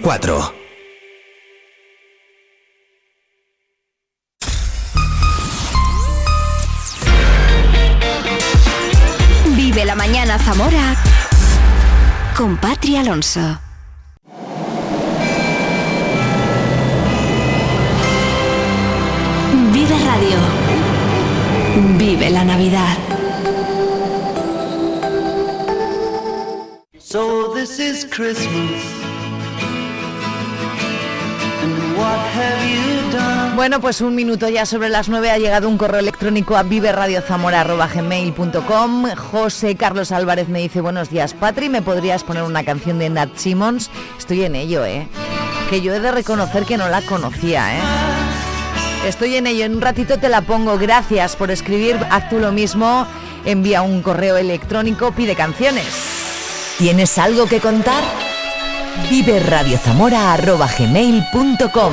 4. Vive la mañana Zamora con Patria Alonso. Vive Radio. Vive la Navidad. So this is Christmas. Bueno, pues un minuto ya sobre las 9 ha llegado un correo electrónico a viveradiozamora.gmail.com José Carlos Álvarez me dice, buenos días, Patri, ¿me podrías poner una canción de Nat Simmons? Estoy en ello, ¿eh? Que yo he de reconocer que no la conocía, ¿eh? Estoy en ello, en un ratito te la pongo. Gracias por escribir, haz tú lo mismo. Envía un correo electrónico, pide canciones. ¿Tienes algo que contar? viveradiozamora.gmail.com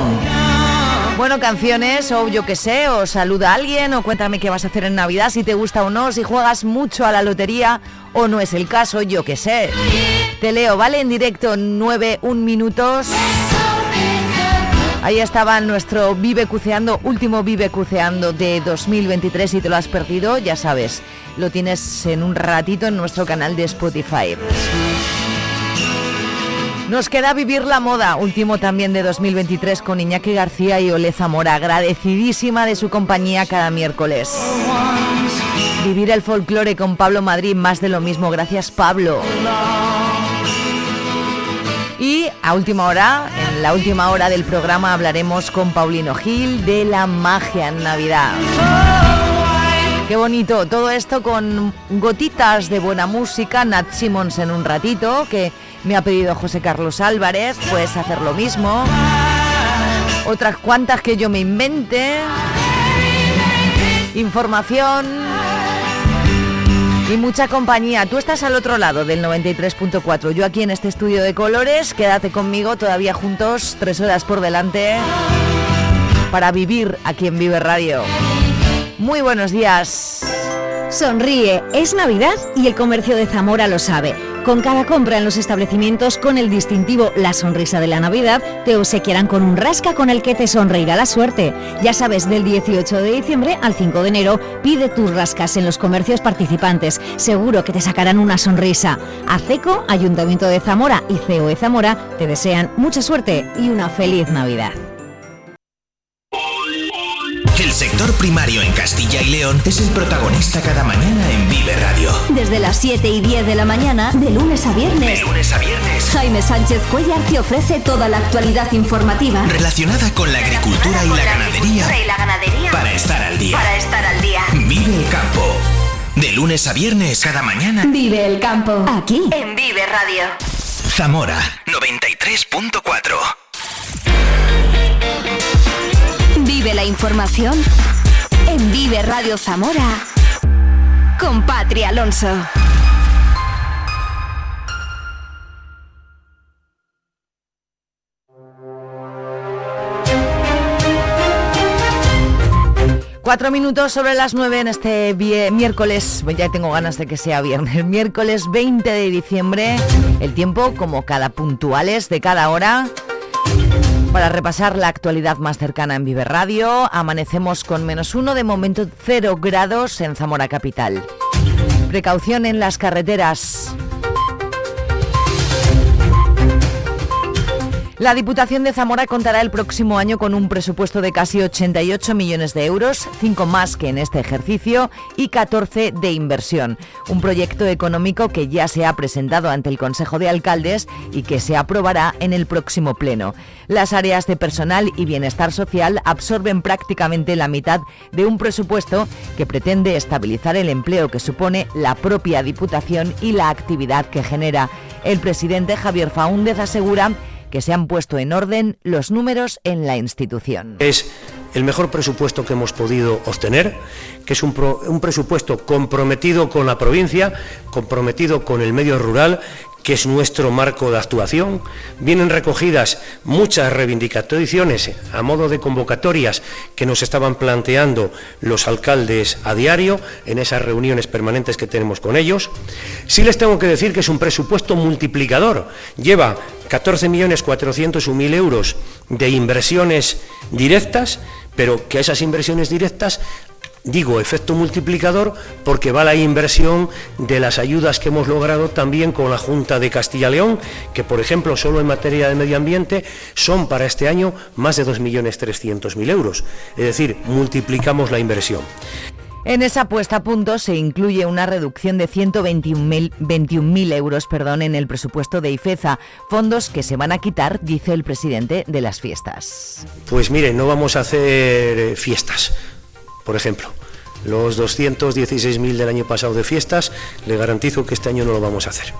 Bueno, canciones, o yo que sé, o saluda a alguien, o cuéntame qué vas a hacer en Navidad, si te gusta o no, si juegas mucho a la lotería, o no es el caso, yo que sé. Te leo, ¿vale? En directo, 9, 1 minutos. Ahí estaba nuestro Vive Cuceando, último Vive Cuceando de 2023. Si te lo has perdido, ya sabes, lo tienes en un ratito en nuestro canal de Spotify. Nos queda vivir la moda, último también de 2023 con Iñaki García y Ole Zamora, agradecidísima de su compañía cada miércoles. Vivir el folclore con Pablo Madrid, más de lo mismo, gracias Pablo. Y a última hora, en la última hora del programa, hablaremos con Paulino Gil de la magia en Navidad. Qué bonito, todo esto con gotitas de buena música, Nat Simmons en un ratito, que me ha pedido José Carlos Álvarez, puedes hacer lo mismo. Otras cuantas que yo me invente. Información y mucha compañía. Tú estás al otro lado del 93.4. Yo aquí en este estudio de colores. Quédate conmigo todavía juntos, tres horas por delante, para vivir aquí en Vive Radio. Muy buenos días. Sonríe, es Navidad y el comercio de Zamora lo sabe. Con cada compra en los establecimientos con el distintivo La Sonrisa de la Navidad, te obsequiarán con un rasca con el que te sonreirá la suerte. Ya sabes, del 18 de diciembre al 5 de enero, pide tus rascas en los comercios participantes. Seguro que te sacarán una sonrisa. ACECO, Ayuntamiento de Zamora y COE Zamora te desean mucha suerte y una feliz Navidad. El sector primario en Castilla y León es el protagonista cada mañana en Radio. Desde las 7 y 10 de la mañana, de lunes a De viernes, lunes a viernes. Jaime Sánchez Cuellar te ofrece toda la actualidad informativa. Relacionada con la agricultura y la ganadería. y la ganadería. Para estar al día. Para estar al día. Vive el campo. De lunes a viernes cada mañana. Vive el campo. Aquí. En Vive Radio. Zamora 93.4. Vive la información en Vive Radio Zamora con Patria Alonso. Cuatro minutos sobre las nueve en este miércoles, ya tengo ganas de que sea viernes, miércoles 20 de diciembre, el tiempo como cada puntuales de cada hora. Para repasar la actualidad más cercana en Vive Radio, amanecemos con menos uno, de momento cero grados en Zamora Capital. Precaución en las carreteras. La Diputación de Zamora contará el próximo año con un presupuesto de casi 88 millones de euros, 5 más que en este ejercicio y 14 de inversión. Un proyecto económico que ya se ha presentado ante el Consejo de Alcaldes y que se aprobará en el próximo pleno. Las áreas de personal y bienestar social absorben prácticamente la mitad de un presupuesto que pretende estabilizar el empleo que supone la propia Diputación y la actividad que genera. El presidente Javier Faúndez asegura que se han puesto en orden los números en la institución. Es el mejor presupuesto que hemos podido obtener, que es un, un presupuesto comprometido con la provincia, comprometido con el medio rural, que es nuestro marco de actuación. Vienen recogidas muchas reivindicaciones a modo de convocatorias que nos estaban planteando los alcaldes a diario en esas reuniones permanentes que tenemos con ellos. Sí les tengo que decir que es un presupuesto multiplicador. Lleva 14.401.000 euros de inversiones directas, pero que esas inversiones directas Digo efecto multiplicador porque va la inversión de las ayudas que hemos logrado también con la Junta de Castilla-León, que por ejemplo solo en materia de medio ambiente son para este año más de 2.300.000 euros. Es decir, multiplicamos la inversión. En esa puesta a punto se incluye una reducción de 121.000 euros perdón, en el presupuesto de IFEZA, fondos que se van a quitar, dice el presidente de las fiestas. Pues mire, no vamos a hacer eh, fiestas por ejemplo, los 216.000 del año pasado de fiestas, le garantizo que este año no lo vamos a hacer.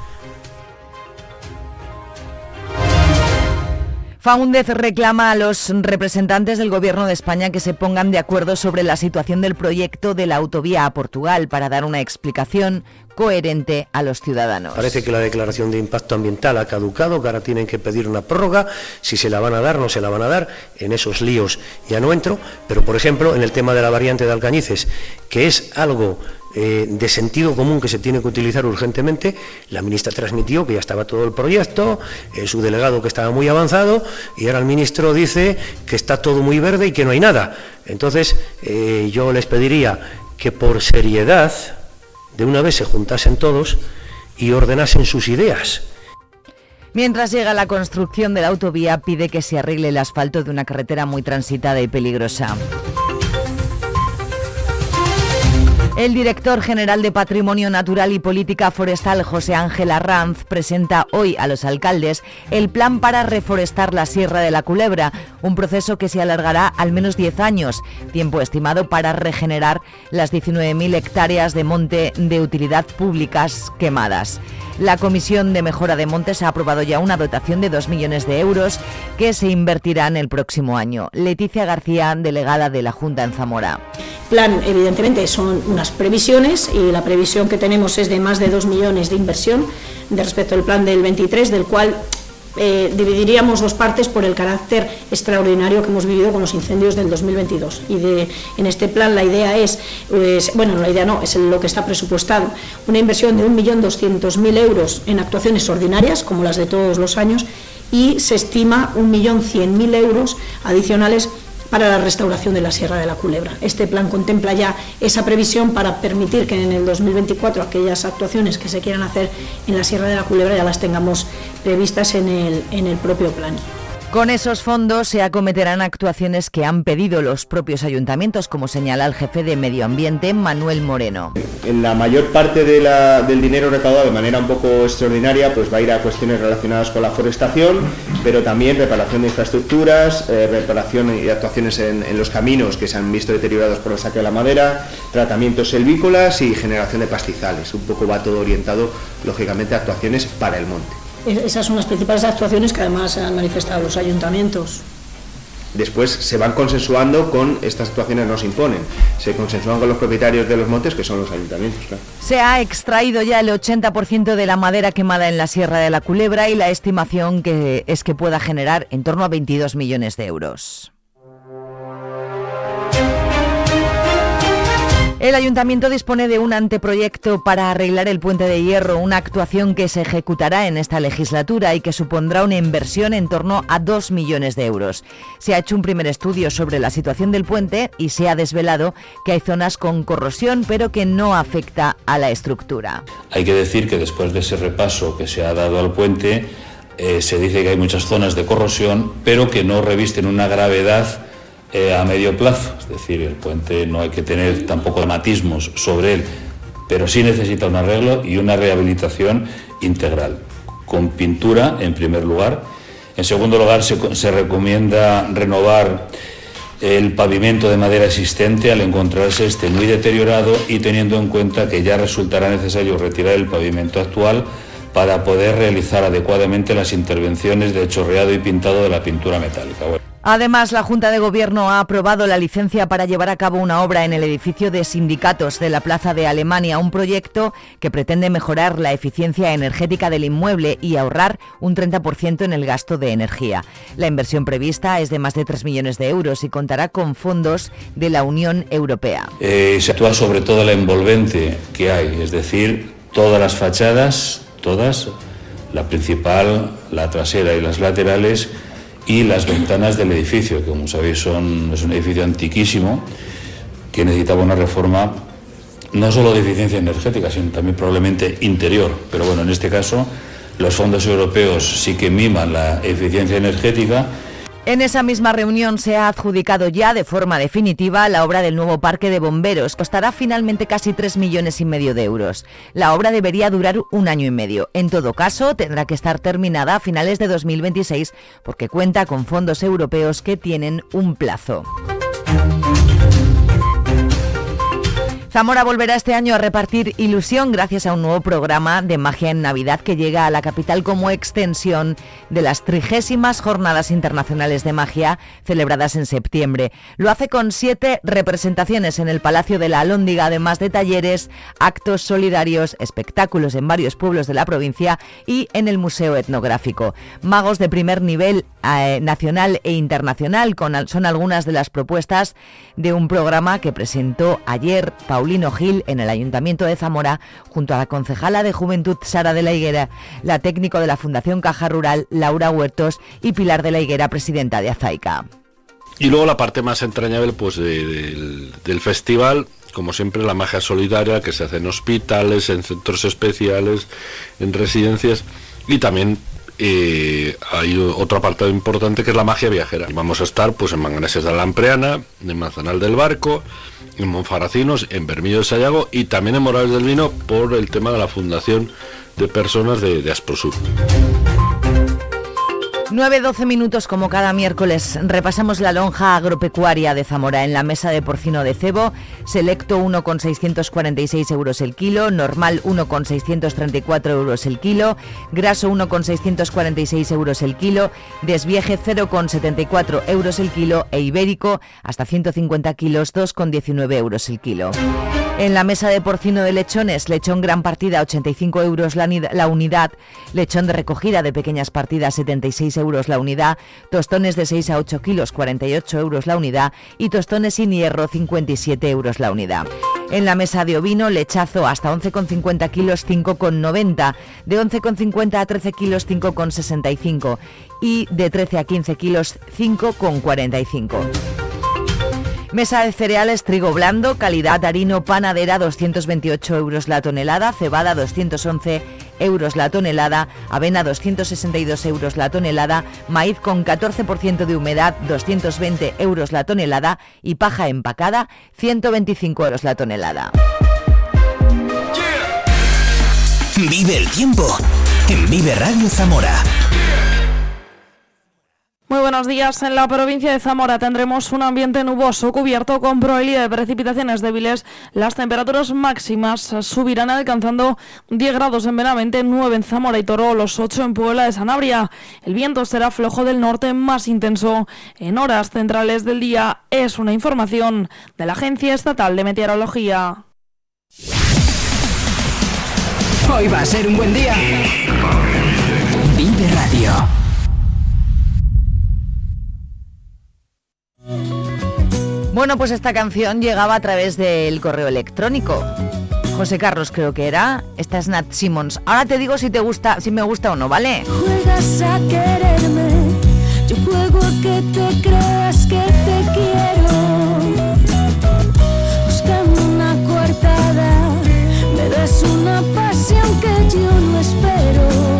Faúndez reclama a los representantes del Gobierno de España que se pongan de acuerdo sobre la situación del proyecto de la autovía a Portugal para dar una explicación coherente a los ciudadanos. Parece que la declaración de impacto ambiental ha caducado, que ahora tienen que pedir una prórroga, si se la van a dar, no se la van a dar, en esos líos ya no entro, pero por ejemplo en el tema de la variante de Alcañices, que es algo eh, de sentido común que se tiene que utilizar urgentemente, la ministra transmitió que ya estaba todo el proyecto, eh, su delegado que estaba muy avanzado, y ahora el ministro dice que está todo muy verde y que no hay nada. Entonces, eh, yo les pediría que por seriedad, de una vez se juntasen todos y ordenasen sus ideas. Mientras llega la construcción de la autovía, pide que se arregle el asfalto de una carretera muy transitada y peligrosa. El director general de Patrimonio Natural y Política Forestal, José Ángel Arranz, presenta hoy a los alcaldes el plan para reforestar la Sierra de la Culebra, un proceso que se alargará al menos 10 años, tiempo estimado para regenerar las 19.000 hectáreas de monte de utilidad públicas quemadas. La Comisión de Mejora de Montes ha aprobado ya una dotación de 2 millones de euros que se invertirán el próximo año. Leticia García, delegada de la Junta en Zamora plan, evidentemente, son unas previsiones y la previsión que tenemos es de más de 2 millones de inversión de respecto al plan del 23, del cual eh, dividiríamos dos partes por el carácter extraordinario que hemos vivido con los incendios del 2022. Y de, en este plan la idea es, bueno, la idea no, es lo que está presupuestado, una inversión de 1.200.000 euros en actuaciones ordinarias, como las de todos los años, y se estima 1.100.000 euros adicionales para la restauración de la Sierra de la Culebra. Este plan contempla ya esa previsión para permitir que en el 2024 aquellas actuaciones que se quieran hacer en la Sierra de la Culebra ya las tengamos previstas en el, en el propio plan. Con esos fondos se acometerán actuaciones que han pedido los propios ayuntamientos, como señala el jefe de Medio Ambiente, Manuel Moreno. En la mayor parte del dinero recaudado de manera un poco extraordinaria pues va a ir a cuestiones relacionadas con la forestación, pero también reparación de infraestructuras, eh, reparación y actuaciones en, en, los caminos que se han visto deteriorados por el saque de la madera, tratamientos selvícolas y generación de pastizales. Un poco va todo orientado, lógicamente, a actuaciones para el monte. Esas son las principales actuaciones que además han manifestado los ayuntamientos. Después se van consensuando con estas actuaciones no se imponen, se consensúan con los propietarios de los montes que son los ayuntamientos. Se ha extraído ya el 80% de la madera quemada en la Sierra de la Culebra y la estimación que es que pueda generar en torno a 22 millones de euros. El ayuntamiento dispone de un anteproyecto para arreglar el puente de hierro, una actuación que se ejecutará en esta legislatura y que supondrá una inversión en torno a 2 millones de euros. Se ha hecho un primer estudio sobre la situación del puente y se ha desvelado que hay zonas con corrosión pero que no afecta a la estructura. Hay que decir que después de ese repaso que se ha dado al puente, eh, se dice que hay muchas zonas de corrosión pero que no revisten una gravedad eh, a medio plazo, es decir, el puente no hay que tener tampoco matismos sobre él, pero sí necesita un arreglo y una rehabilitación integral, con pintura en primer lugar. En segundo lugar, se recomienda renovar el pavimento de madera existente al encontrarse este muy deteriorado y teniendo en cuenta que ya resultará necesario retirar el pavimento actual para poder realizar adecuadamente las intervenciones de chorreado y pintado de la pintura metálica. Además, la Junta de Gobierno ha aprobado la licencia para llevar a cabo una obra en el edificio de sindicatos de la Plaza de Alemania, un proyecto que pretende mejorar la eficiencia energética del inmueble y ahorrar un 30% en el gasto de energía. La inversión prevista es de más de 3 millones de euros y contará con fondos de la Unión Europea. Eh, se actúa sobre todo la envolvente que hay, es decir, todas las fachadas, todas, la principal, la trasera y las laterales, y las ventanas del edificio, que como sabéis son, es un edificio antiquísimo que necesitaba una reforma no solo de eficiencia energética, sino también probablemente interior. Pero bueno, en este caso los fondos europeos sí que miman la eficiencia energética en esa misma reunión se ha adjudicado ya de forma definitiva la obra del nuevo parque de bomberos. Costará finalmente casi 3 millones y medio de euros. La obra debería durar un año y medio. En todo caso, tendrá que estar terminada a finales de 2026 porque cuenta con fondos europeos que tienen un plazo. Zamora volverá este año a repartir ilusión gracias a un nuevo programa de magia en Navidad que llega a la capital como extensión de las trigésimas Jornadas Internacionales de Magia celebradas en septiembre. Lo hace con siete representaciones en el Palacio de la Alhóndiga, además de talleres, actos solidarios, espectáculos en varios pueblos de la provincia y en el Museo Etnográfico. Magos de primer nivel eh, nacional e internacional son algunas de las propuestas de un programa que presentó ayer Paulino Gil en el Ayuntamiento de Zamora, junto a la concejala de Juventud Sara de la Higuera, la técnico de la Fundación Caja Rural Laura Huertos y Pilar de la Higuera, presidenta de Azaica. Y luego la parte más entrañable pues del, festival, como siempre la magia solidaria que se hace en hospitales, en centros especiales, en residencias y también eh, hay otro apartado importante que es la magia viajera. Vamos a estar pues en Manganeses de la Lampreana, en Manzanal del Barco, en Monfaracinos, en Bermillo de Sayago y también en Morales del Vino por el tema de la fundación de personas de, de Asprosur. 9-12 minutos como cada miércoles. Repasamos la lonja agropecuaria de Zamora en la mesa de porcino de cebo. Selecto 1,646 euros el kilo, normal 1,634 euros el kilo, graso 1,646 euros el kilo, desvieje 0,74 euros el kilo e ibérico hasta 150 kilos 2,19 euros el kilo. En la mesa de porcino de lechones, lechón gran partida 85 euros la, unidad, lechón de recogida de pequeñas partidas 76 euros la unidad, tostones de 6 a 8 kilos 48 euros la unidad. Y tostones sin hierro 57 euros la unidad. En la mesa de ovino, lechazo hasta 11,50 kilos 5,90, de 11,50 a 13 kilos 5,65 y de 13 a 15 kilos 5,45. Mesa de cereales trigo blando, calidad harino panadera 228 euros la tonelada, cebada 211 euros la tonelada, avena 262 euros la tonelada, maíz con 14% de humedad 220 euros la tonelada y paja empacada 125 euros la tonelada. Vive el tiempo en Vive Radio Zamora. Muy buenos días. En la provincia de Zamora tendremos un ambiente nuboso cubierto con probabilidad de precipitaciones débiles. Las temperaturas máximas subirán alcanzando 10 grados en Benavente, 9 en Zamora y Toro, los 8 en Puebla de Sanabria. El viento será flojo del norte más intenso. En horas centrales del día es una información de la Agencia Estatal de Meteorología. Hoy va a ser un buen día. Vive Radio. Bueno, pues esta canción llegaba a través del correo electrónico. José Carlos creo que era. Esta es Nat Simmons. Ahora te digo si te gusta, si me gusta o no, ¿vale? Juegas a quererme, yo juego a que te creas que te quiero. Buscando una coartada, me das una pasión que yo no espero.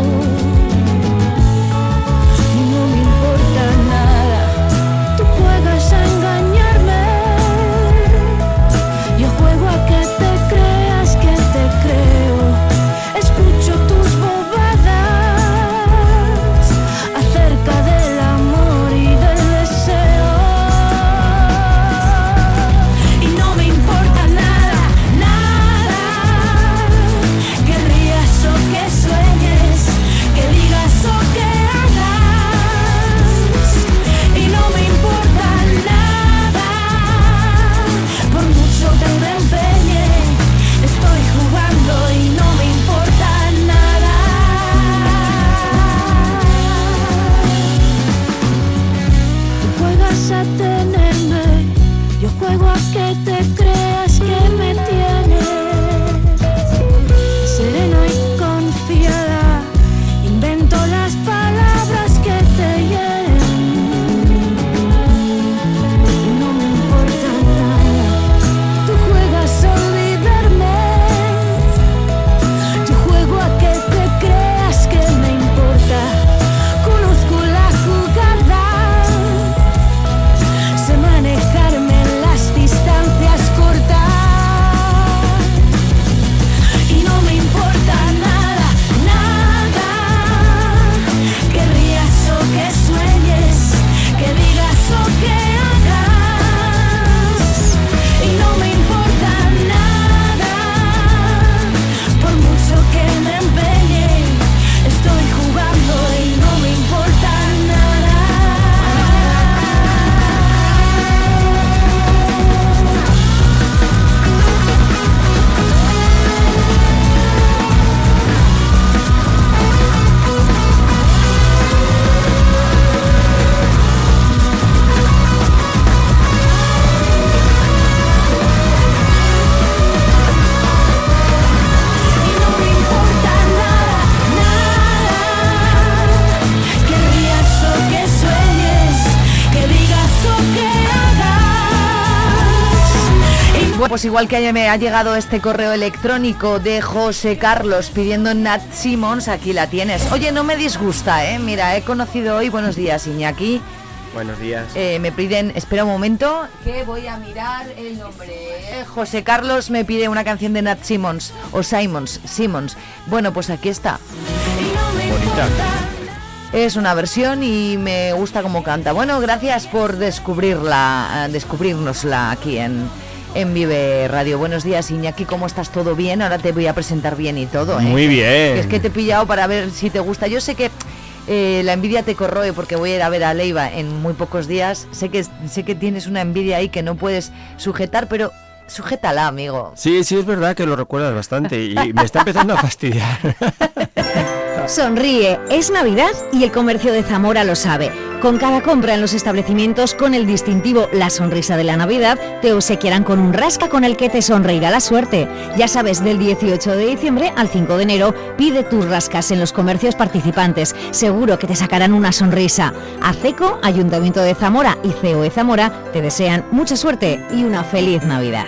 Pues igual que me ha llegado este correo electrónico de José Carlos pidiendo Nat Simmons, aquí la tienes. Oye, no me disgusta, ¿eh? Mira, he conocido hoy, buenos días Iñaki, Buenos días. Eh, me piden, espera un momento, que voy a mirar el nombre. José Carlos me pide una canción de Nat Simmons, o Simons, Simmons. Bueno, pues aquí está. Bonita. Es una versión y me gusta cómo canta. Bueno, gracias por descubrirla, eh, descubrirnosla aquí en, en Vive Radio. Buenos días, Iñaki, ¿cómo estás? ¿Todo bien? Ahora te voy a presentar bien y todo. ¿eh? Muy bien. Es que te he pillado para ver si te gusta. Yo sé que eh, la envidia te corroe porque voy a ir a ver a Leiva en muy pocos días. Sé que, sé que tienes una envidia ahí que no puedes sujetar, pero sujétala, amigo. Sí, sí, es verdad que lo recuerdas bastante y me está empezando a fastidiar. Sonríe, es Navidad y el comercio de Zamora lo sabe. Con cada compra en los establecimientos con el distintivo La Sonrisa de la Navidad, te obsequiarán con un rasca con el que te sonreirá la suerte. Ya sabes, del 18 de diciembre al 5 de enero, pide tus rascas en los comercios participantes. Seguro que te sacarán una sonrisa. ACECO, Ayuntamiento de Zamora y COE Zamora te desean mucha suerte y una feliz Navidad.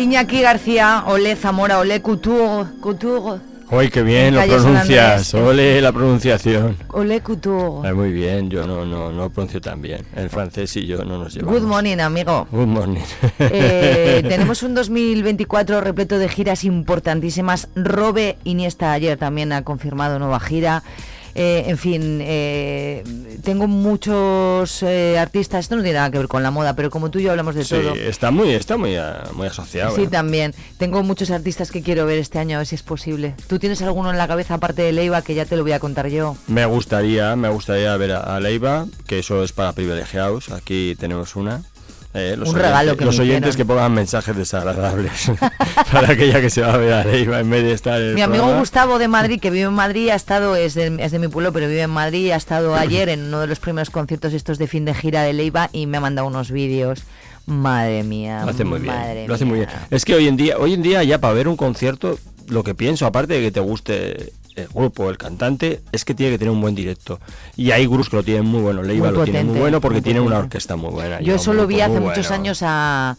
Iñaki García, Ole Zamora, Ole Couture, Couture, Uy, qué bien lo pronuncias. Ole la pronunciación. Ole Couture. Muy bien, yo no, no, no pronuncio tan bien. El francés y yo no nos llevamos. Good morning, amigo. Good morning. Eh, tenemos un 2024 repleto de giras importantísimas. Robe Iniesta ayer también ha confirmado nueva gira. Eh, en fin, eh, tengo muchos eh, artistas, esto no tiene nada que ver con la moda, pero como tú y yo hablamos de Sí, todo. está muy, está muy, ah, muy asociado. Sí, ¿eh? también. Tengo muchos artistas que quiero ver este año, a ver si es posible. ¿Tú tienes alguno en la cabeza aparte de Leiva que ya te lo voy a contar yo? Me gustaría, me gustaría ver a, a Leiva, que eso es para privilegiados. Aquí tenemos una. Eh, los Un regalo oyentes- que Los me oyentes que pongan mensajes desagradables para aquella que se va a ver a Leiva en vez de estar en Mi amigo programa. Gustavo de Madrid, que vive en Madrid, ha estado, es de, es de mi pueblo, pero vive en Madrid, ha estado ayer en uno de los primeros conciertos estos de fin de gira de Leiva y me ha mandado unos vídeos. Madre mía. Lo hace muy bien. madre Lo hace muy bien. Es que hoy en día, hoy en día ya para ver un concierto, lo que pienso, aparte de que te guste el grupo, el cantante, es que tiene que tener un buen directo. Y hay grupos que lo tienen muy bueno. Leiva Muy lo tiene muy bueno porque muy tiene una orquesta muy buena. Yo solo vi hace muchos bueno. años a,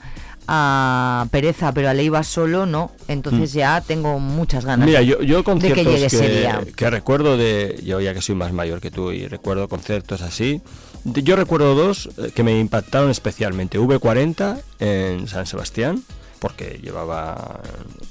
a Pereza, pero a Leiva solo no. Entonces ya tengo muchas ganas Mm. Mira, yo, yo de que llegue ese día. que, recuerdo de. Yo ya que soy más mayor que tú y recuerdo conciertos así. Yo recuerdo dos eh, que me impactaron especialmente. V40 en San Sebastián porque llevaba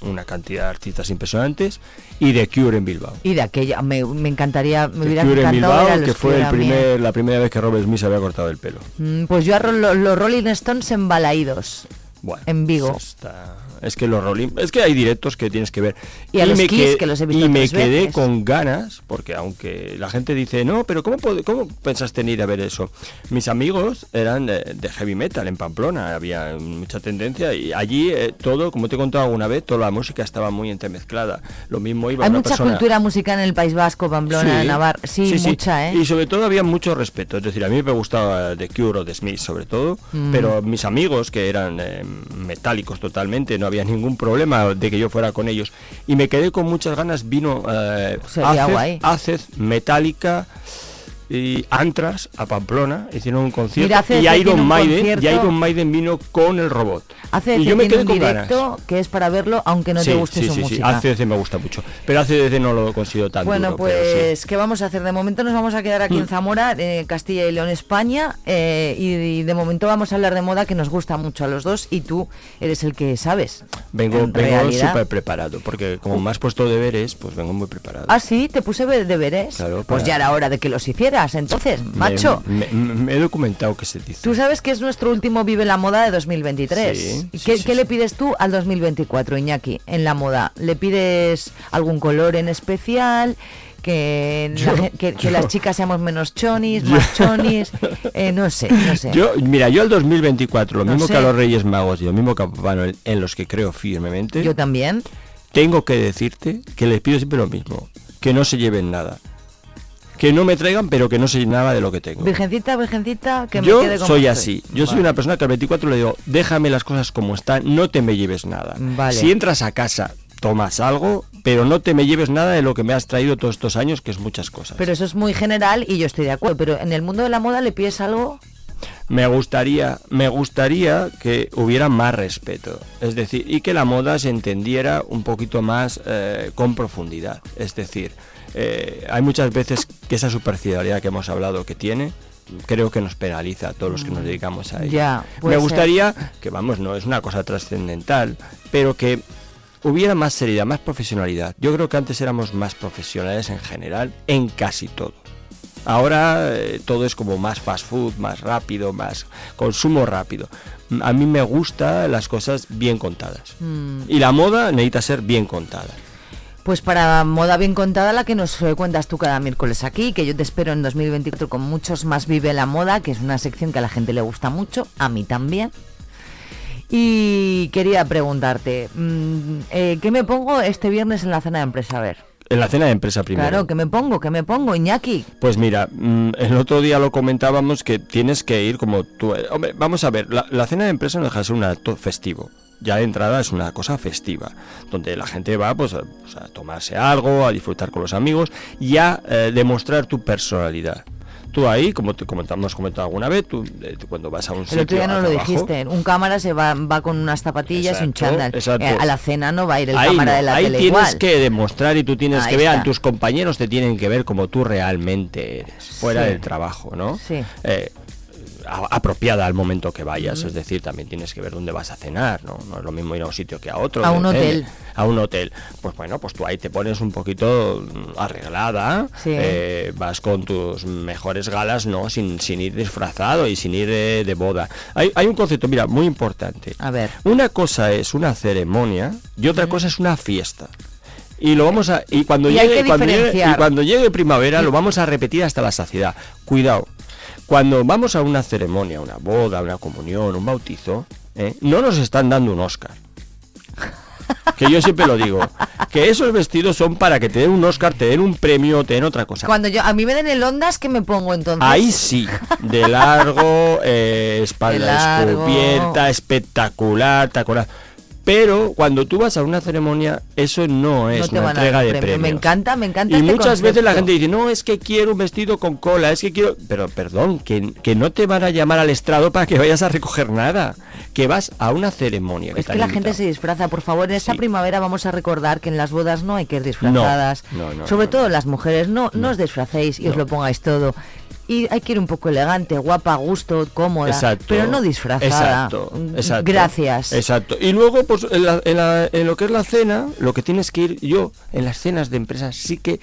una cantidad de artistas impresionantes, y The Cure en Bilbao. Y de aquella, me, me encantaría, me The hubiera Cure en encantado ver a Bilbao, los que fue el primer, la primera vez que Robert Smith se había cortado el pelo. Mm, Pues yo a los Rolling Stones embalaídos. Bueno, en Vigo. está- Es que los Rolling, es que hay directos que tienes que ver. Y a los me Kiss, quedé- que los he visto y me tres quedé veces. con ganas, porque aunque la gente dice, no, pero ¿cómo, cómo pensaste en ir a ver eso? Mis amigos eran de, de heavy metal en Pamplona, había mucha tendencia y allí eh, todo, como te he contado alguna vez, toda la música estaba muy entremezclada. Lo mismo iba Hay una mucha persona- cultura musical en el País Vasco, Pamplona, Sí, Navarra. Sí, sí. mucha, ¿eh? Y sobre todo había mucho respeto. Es decir, a mí me gustaba The Cure o The Smith sobre todo, Mm. pero mis amigos, que eran eh, metálicos totalmente, no había ningún problema de que yo fuera con ellos. Y me quedé con muchas ganas. Vino eh, Aced-. Aced, Metallica y Antras a Pamplona, hicieron un concierto. Mira, y Iron Maiden, y Iron Maiden vino con el robot. Hace y yo me quedé un con ganas. directo que es para verlo, aunque no te Sí, guste sí, su sí, sí. música. ACDC me gusta mucho. Pero ACDC no lo considero tan Bueno, duro, sí. Mm. pues, ¿qué vamos a hacer? De momento nos vamos a quedar aquí en Zamora, eh, Castilla y León, España, eh, y, y de momento vamos a hablar de moda que nos gusta mucho a los dos y tú eres el que sabes. Vengo, en vengo súper preparado, porque como me has puesto deberes, pues vengo muy preparado. Ah, sí, te puse deberes. Claro, pues ya era hora de que los entonces, macho. Me, me- me he documentado que se dice. Tú sabes que es nuestro último Vive la Moda de 2023. Sí, ¿Y sí, qué, sí, qué le pides tú al 2024, Iñaki, en la moda? ¿Le pides algún color en especial? Que, Yo- que, las chicas seamos menos chonis, más chonis, eh, no sé, no sé. Yo, mira, yo al 2024, lo No mismo sé. que a los Reyes Magos y lo mismo que a Papá Noel, en los que creo firmemente, Yo también. tengo que decirte que les pido siempre lo mismo, que no se lleven nada. Que no me traigan, pero que no lleven nada de lo que tengo. Virgencita, virgencita, que yo me quede como soy así. Yo soy una persona que al 24 le digo, déjame las cosas como están, no te me lleves nada. Vale. Si entras a casa, tomas algo, pero no te me lleves nada de lo que me has traído todos estos años, que es muchas cosas. Pero eso es muy general y yo estoy de acuerdo. Pero en el mundo de la moda le pides algo. Me gustaría, me gustaría que hubiera más respeto, es decir, y que la moda se entendiera un poquito más eh, con profundidad. Es decir, eh, hay muchas veces que esa superficialidad que hemos hablado que tiene, creo que nos penaliza a todos los que nos dedicamos a ello. Ya, me ser. gustaría que, vamos, no es una cosa trascendental, pero que hubiera más seriedad, más profesionalidad. Yo creo que antes éramos más profesionales en general, en casi todo. Ahora eh, todo es como más fast food, más rápido, más consumo rápido. Mm, A mí me gustan las cosas bien contadas. Mm. Y la moda necesita ser bien contada. Pues para moda bien contada, la que nos eh, cuentas tú cada miércoles aquí, que yo te espero en 2024 con muchos más Vive la Moda, que es una sección que a la gente le gusta mucho, a mí también. Y quería preguntarte, mm, eh, ¿qué me pongo este viernes en la cena de empresa? A ver. En la cena de empresa primero. Claro, ¿qué me pongo? ¿Qué me pongo, Iñaki? Pues mira, mm, el otro día lo comentábamos que tienes que ir como tú. eh, Hombre, vamos a ver, la, la cena de empresa no deja de ser un acto festivo. Ya de entrada es una cosa festiva, donde la gente va pues, a, pues, a tomarse algo, a disfrutar con los amigos y a eh, demostrar tu personalidad. Tú ahí, como te comentamos, comentado alguna vez, tú eh, tú cuando vas a un El sitio otro día no lo trabajo, dijiste. Un cámara se va, va con unas zapatillas y un chándal. exacto. Eh, a la cena no va a ir el ahí cámara no, de la ahí tele tienes igual. que demostrar y tú tienes Ahí que ver, tus compañeros te tienen que ver como tú realmente eres, fuera Sí. del trabajo, ¿no? Sí. Eh, a- apropiada al momento que vayas, es decir, también tienes que ver dónde vas a cenar, ¿no? No es lo mismo ir a un sitio que a otro. A un hotel. A un hotel. Pues bueno, pues tú ahí te pones un poquito mm, arreglada, Sí. eh, vas con tus mejores galas, ¿no? Sin, sin ir disfrazado y sin ir eh, de boda. Hay, hay un concepto, mira, muy importante. A ver. Una cosa es una ceremonia y otra cosa es una fiesta. Y lo vamos a y cuando Y llegue cuando y cuando llegue primavera lo vamos a repetir hasta la saciedad. Cuidado. Cuando vamos a una ceremonia, una boda, una comunión, un bautizo, ¿eh? no nos están dando un Oscar. Que yo siempre lo digo, que esos vestidos son para que te den un Oscar, te den un premio, te den otra cosa. Cuando yo a mí me den el Ondas, ¿qué me pongo entonces? Ahí sí, de largo, eh, espalda De largo. descubierta, espectacular, taconar. Pero cuando tú vas a una ceremonia, eso no es No una entrega de premio. premios. Me encanta, me encanta Y este muchas veces la gente dice, no, es que quiero un vestido con cola, es que quiero... Pero perdón, que, que no te van a llamar al estrado para que vayas a recoger nada. Que vas a una ceremonia. Es que la gente se disfraza, por favor, en esta Sí. primavera vamos a recordar que en las bodas no hay que ir disfrazadas. No, no, no, Sobre todo las mujeres, no, no, os disfracéis y os lo pongáis todo. Y hay que ir un poco elegante, guapa, a gusto, cómoda, Exacto. pero no disfrazada. Exacto, exacto. Gracias. Exacto. Y luego, pues en, la- en la- en lo que es la cena, lo que tienes que ir, yo en las cenas de empresas sí que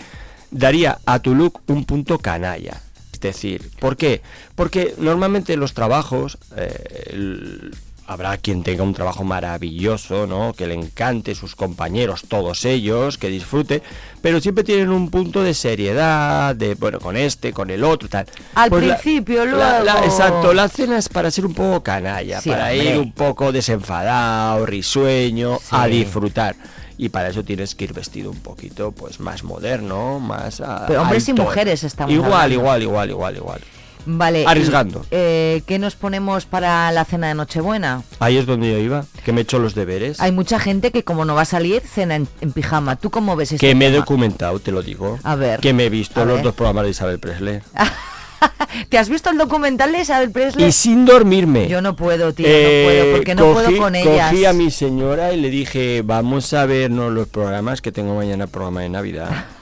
daría a tu look un punto canalla. Es decir, ¿por qué? Porque normalmente los trabajos, eh, el- habrá quien tenga un trabajo maravilloso, ¿no? Que le encante sus compañeros, todos ellos, que disfrute, pero siempre tienen un punto de seriedad, de, bueno, con este, con el otro, tal. Al Pues la- principio, la- la- luego- exacto, la cena es para ser un poco canalla, Sí, para hombre. ir un poco desenfadado, risueño, a disfrutar. Y para eso tienes que ir vestido un poquito pues más moderno, más a- Pero hombres y mujeres estamos Igual, hablando. igual, igual, igual, igual. Vale. y, Arriesgando. eh, ¿Qué nos ponemos para la cena de Nochebuena? Ahí es donde yo iba, que me he hecho los deberes. Hay mucha gente que como no va a salir, cena en, en pijama. ¿Tú cómo ves eso? que me he documentado, te lo digo. A ver, Que me he visto los ver. dos programas de Isabel Presley. ¿Te has visto el documental de Isabel Presley? Y sin dormirme. Yo no puedo, tío, Eh, no puedo, porque no cogí- puedo con ellas. Cogí a mi señora y le dije, vamos a vernos los programas, que tengo mañana programa de Navidad.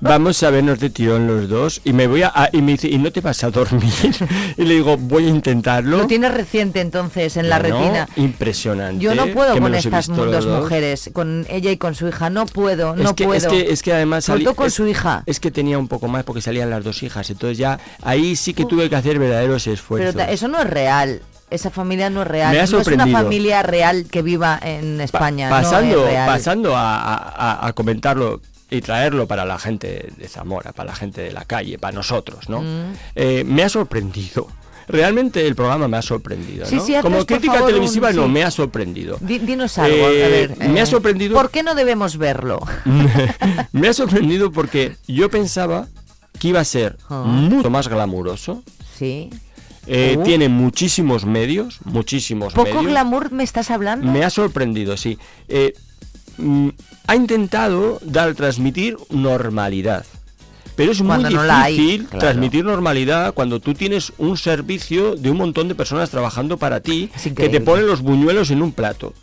Vamos a vernos de tirón los dos. Y me voy a... y me dice, ¿y no te vas a dormir? y le digo, voy a intentarlo. Lo tienes reciente entonces en la Bueno, retina. Impresionante. Yo no puedo con estas dos mujeres, con ella y con su hija. No puedo, Es no que, puedo. es que es que además salí- con es- su hija. Es que tenía un poco más porque salían las dos hijas, entonces ya ahí sí que tuve que hacer verdaderos Pero esfuerzos. ta- eso no es real. Esa familia no es real. Me ha no es una familia real que viva en Pa- España. pasando no es real. pasando a, a- a- a comentarlo y traerlo para la gente de Zamora, para la gente de la calle, para nosotros, ¿no? Mm. Eh, me ha sorprendido. Realmente el programa me ha sorprendido, Sí, ¿no? sí, haznos, Como crítica favor, un- televisiva no, sí. me ha sorprendido. Di- dinos algo, Eh, a ver. me ha eh, sorprendido- ¿Por qué no debemos verlo? me ha sorprendido porque yo pensaba que iba a ser Ah. mucho más glamuroso. Sí. Eh, Uh. Tiene muchísimos medios, muchísimos ¿Poco medios. glamour me estás hablando? Me ha sorprendido, sí. Eh, mm, ha intentado dar transmitir normalidad. Pero es Cuando muy no difícil claro. transmitir normalidad cuando tú tienes un servicio de un montón de personas trabajando para ti que te ponen los buñuelos en un plato.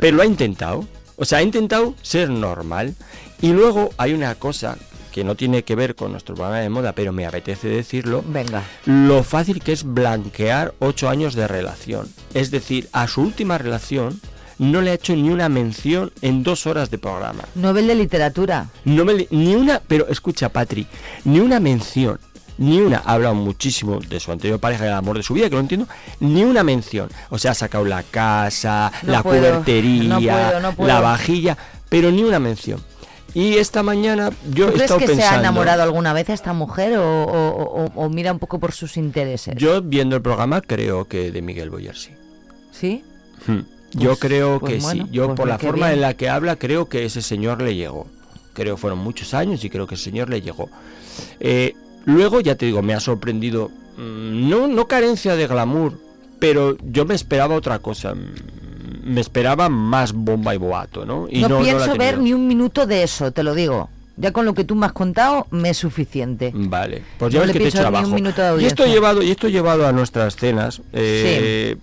Pero lo ha intentado. O sea, ha intentado ser normal. Y luego hay una cosa que no tiene que ver con nuestro programa de moda, pero me apetece decirlo. Venga. Lo fácil que es blanquear ocho años de relación. Es decir, a su última relación no le ha hecho ni una mención en dos horas de programa. Nobel de literatura. No me, le- ni una, pero escucha, Patri, ni una mención, ni una, ha hablado muchísimo de su anterior pareja y del amor de su vida, que lo entiendo, ni una mención. O sea, ha sacado la casa, No la puedo, cubertería, no puedo, no puedo. la vajilla, pero ni una mención. Y esta mañana yo ¿Tú he crees estado que se ha enamorado alguna vez esta mujer o, o- o- o mira un poco por sus intereses? yo viendo el programa creo que de Miguel Boyer sí. ¿Sí? Hmm. Yo Pues- creo pues que bueno, sí. Yo pues por la forma bien. en la que habla creo que ese señor le llegó. Creo fueron muchos años y creo que ese señor le llegó. Eh, luego ya te digo, me ha sorprendido. mm, No, no carencia de glamour, pero yo me esperaba otra cosa. mm, Me esperaba más bomba y boato, ¿no? Y no, pienso ver ni un minuto de eso, te lo digo. Ya con lo que tú me has contado, me es suficiente. Vale, pues ya No ves le que te echo abajo. y esto llevado y esto llevado a nuestras cenas. eh,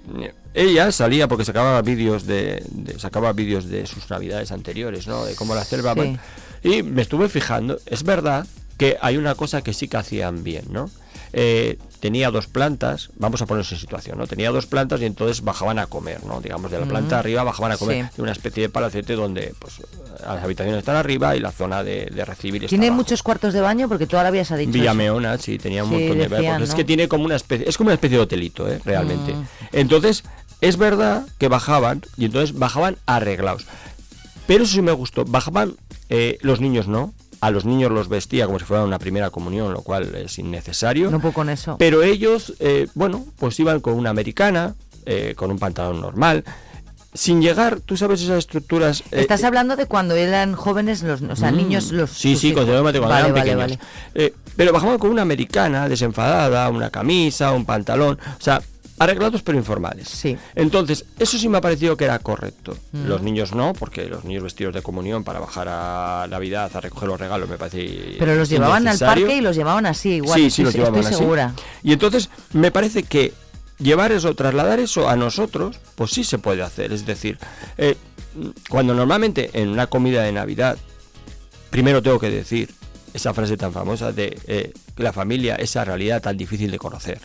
Ella salía porque sacaba vídeos de, de- sacaba vídeos de sus navidades anteriores, ¿no? De cómo las celebraban. Y me estuve fijando, es verdad que hay una cosa que sí que hacían bien, ¿no? Eh, tenía dos plantas, vamos a ponernos en situación, ¿no? Tenía dos plantas y entonces bajaban a comer, ¿no? Digamos, de la planta arriba bajaban a comer Sí. de una especie de palacete donde pues las habitaciones están arriba y la zona de, de recibir está ¿Tiene abajo. muchos cuartos de baño? Porque tú ahora habías dicho. eso. Villameona, sí, tenía un Sí, montón de decían, porque Es que tiene como una especie, es como una especie de hotelito, ¿eh? realmente. Mm. Entonces, es verdad que bajaban, y entonces bajaban arreglados. Pero eso sí me gustó, bajaban eh, los niños no, a los niños los vestía como si fuera una primera comunión, lo cual es innecesario. No puedo con eso. Pero ellos, eh, bueno, pues iban con una americana, eh, con un pantalón normal, sin llegar, tú sabes esas estructuras... Estás hablando de cuando eran jóvenes, los, o sea, Mm. niños los. Sí, sí, cuando Vale, eran vale, pequeños. vale. Pero bajaban con una americana desenfadada, una camisa, un pantalón, o sea, arreglados pero informales. Sí. Entonces, eso sí me ha parecido que era correcto. Mm. Los niños no, porque los niños vestidos de comunión para bajar a Navidad a recoger los regalos me parece Pero los llevaban al parque y los llevaban así, igual. Sí, sí, estoy, los llevaban estoy así. segura. Y entonces me parece que llevar eso, trasladar eso a nosotros, pues sí se puede hacer. Es decir, eh, cuando normalmente en una comida de Navidad, primero tengo que decir esa frase tan famosa de eh, la familia, esa realidad tan difícil de conocer.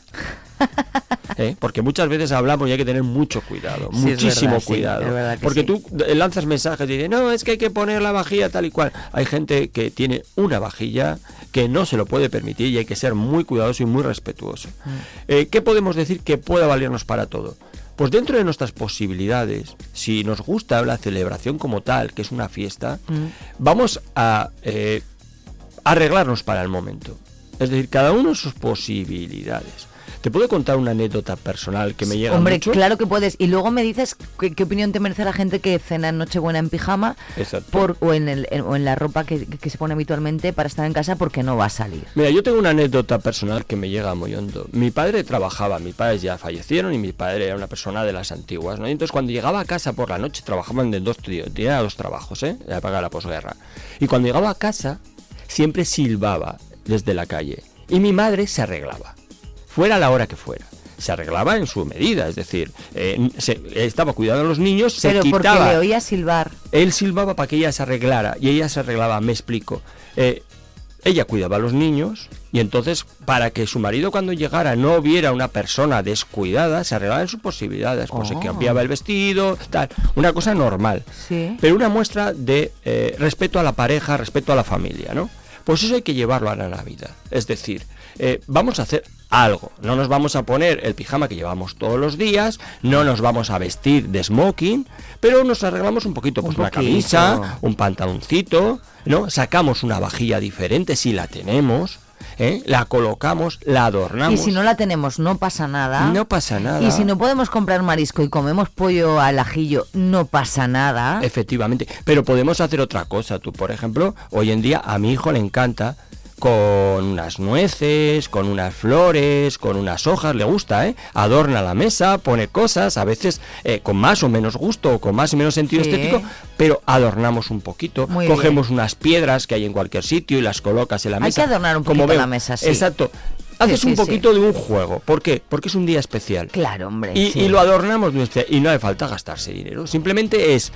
¿Eh? Porque muchas veces hablamos y hay que tener mucho cuidado, Sí, muchísimo verdad, cuidado. Porque sí. tú eh, lanzas mensajes y dices, no, es que hay que poner la vajilla tal y cual. Hay gente que tiene una vajilla que no se lo puede permitir y hay que ser muy cuidadoso y muy respetuoso. Mm. Eh, ¿Qué podemos decir que pueda valernos para todo? Pues dentro de nuestras posibilidades, si nos gusta la celebración como tal, que es una fiesta, Mm. vamos a eh, arreglarnos para el momento. Es decir, cada uno sus posibilidades. ¿Te puedo contar una anécdota personal que me llega Hombre, mucho? claro que puedes. Y luego me dices qué, qué opinión te merece la gente que cena en Nochebuena en pijama por, o, en el, en- o en la ropa que, que se pone habitualmente para estar en casa porque no va a salir. Mira, yo tengo una anécdota personal que me llega muy hondo. Mi padre trabajaba, mis padres ya fallecieron y mi padre era una persona de las antiguas, ¿no? Y entonces cuando llegaba a casa por la noche trabajaban de dos, tenía dos trabajos, ¿eh? De la posguerra. Y cuando llegaba a casa siempre silbaba desde la calle y mi madre se arreglaba, fuera la hora que fuera. Se arreglaba en su medida, es decir, eh, se- estaba cuidando a los niños, se Pero porque quitaba le oía silbar. él silbaba para que ella se arreglara y ella se arreglaba, me explico. Eh, ella cuidaba a los niños y entonces para que su marido cuando llegara no viera una persona descuidada, se arreglaba en sus posibilidades, pues se Oh. cambiaba el vestido, tal, una cosa normal. Sí. Pero una muestra de eh, respeto a la pareja, respeto a la familia, ¿no? Pues eso hay que llevarlo a la Navidad. Es decir, eh, vamos a hacer algo. No nos vamos a poner el pijama que llevamos todos los días, no nos vamos a vestir de smoking, pero nos arreglamos un poquito, pues Un una poquito. camisa, un pantaloncito, ¿no? Sacamos una vajilla diferente si la tenemos, ¿eh? la colocamos, la adornamos. Y si no la tenemos, no pasa nada. No pasa nada. Y si no podemos comprar marisco y comemos pollo al ajillo, no pasa nada. Efectivamente, pero podemos hacer otra cosa. Tú, por ejemplo, hoy en día a mi hijo le encanta con unas nueces, con unas flores, con unas hojas, le gusta, ¿eh? Adorna la mesa, pone cosas, a veces eh, con más o menos gusto, o con más y menos sentido Sí. estético, pero adornamos un poquito, Muy cogemos unas piedras que hay en cualquier sitio y las colocas en la Hay mesa. que adornar un como poquito veo. la mesa, sí. Exacto. Haces sí, un poquito de un juego. ¿Por qué? Porque es un día especial. Claro, hombre. Y, lo adornamos y no hace falta gastarse dinero. Simplemente es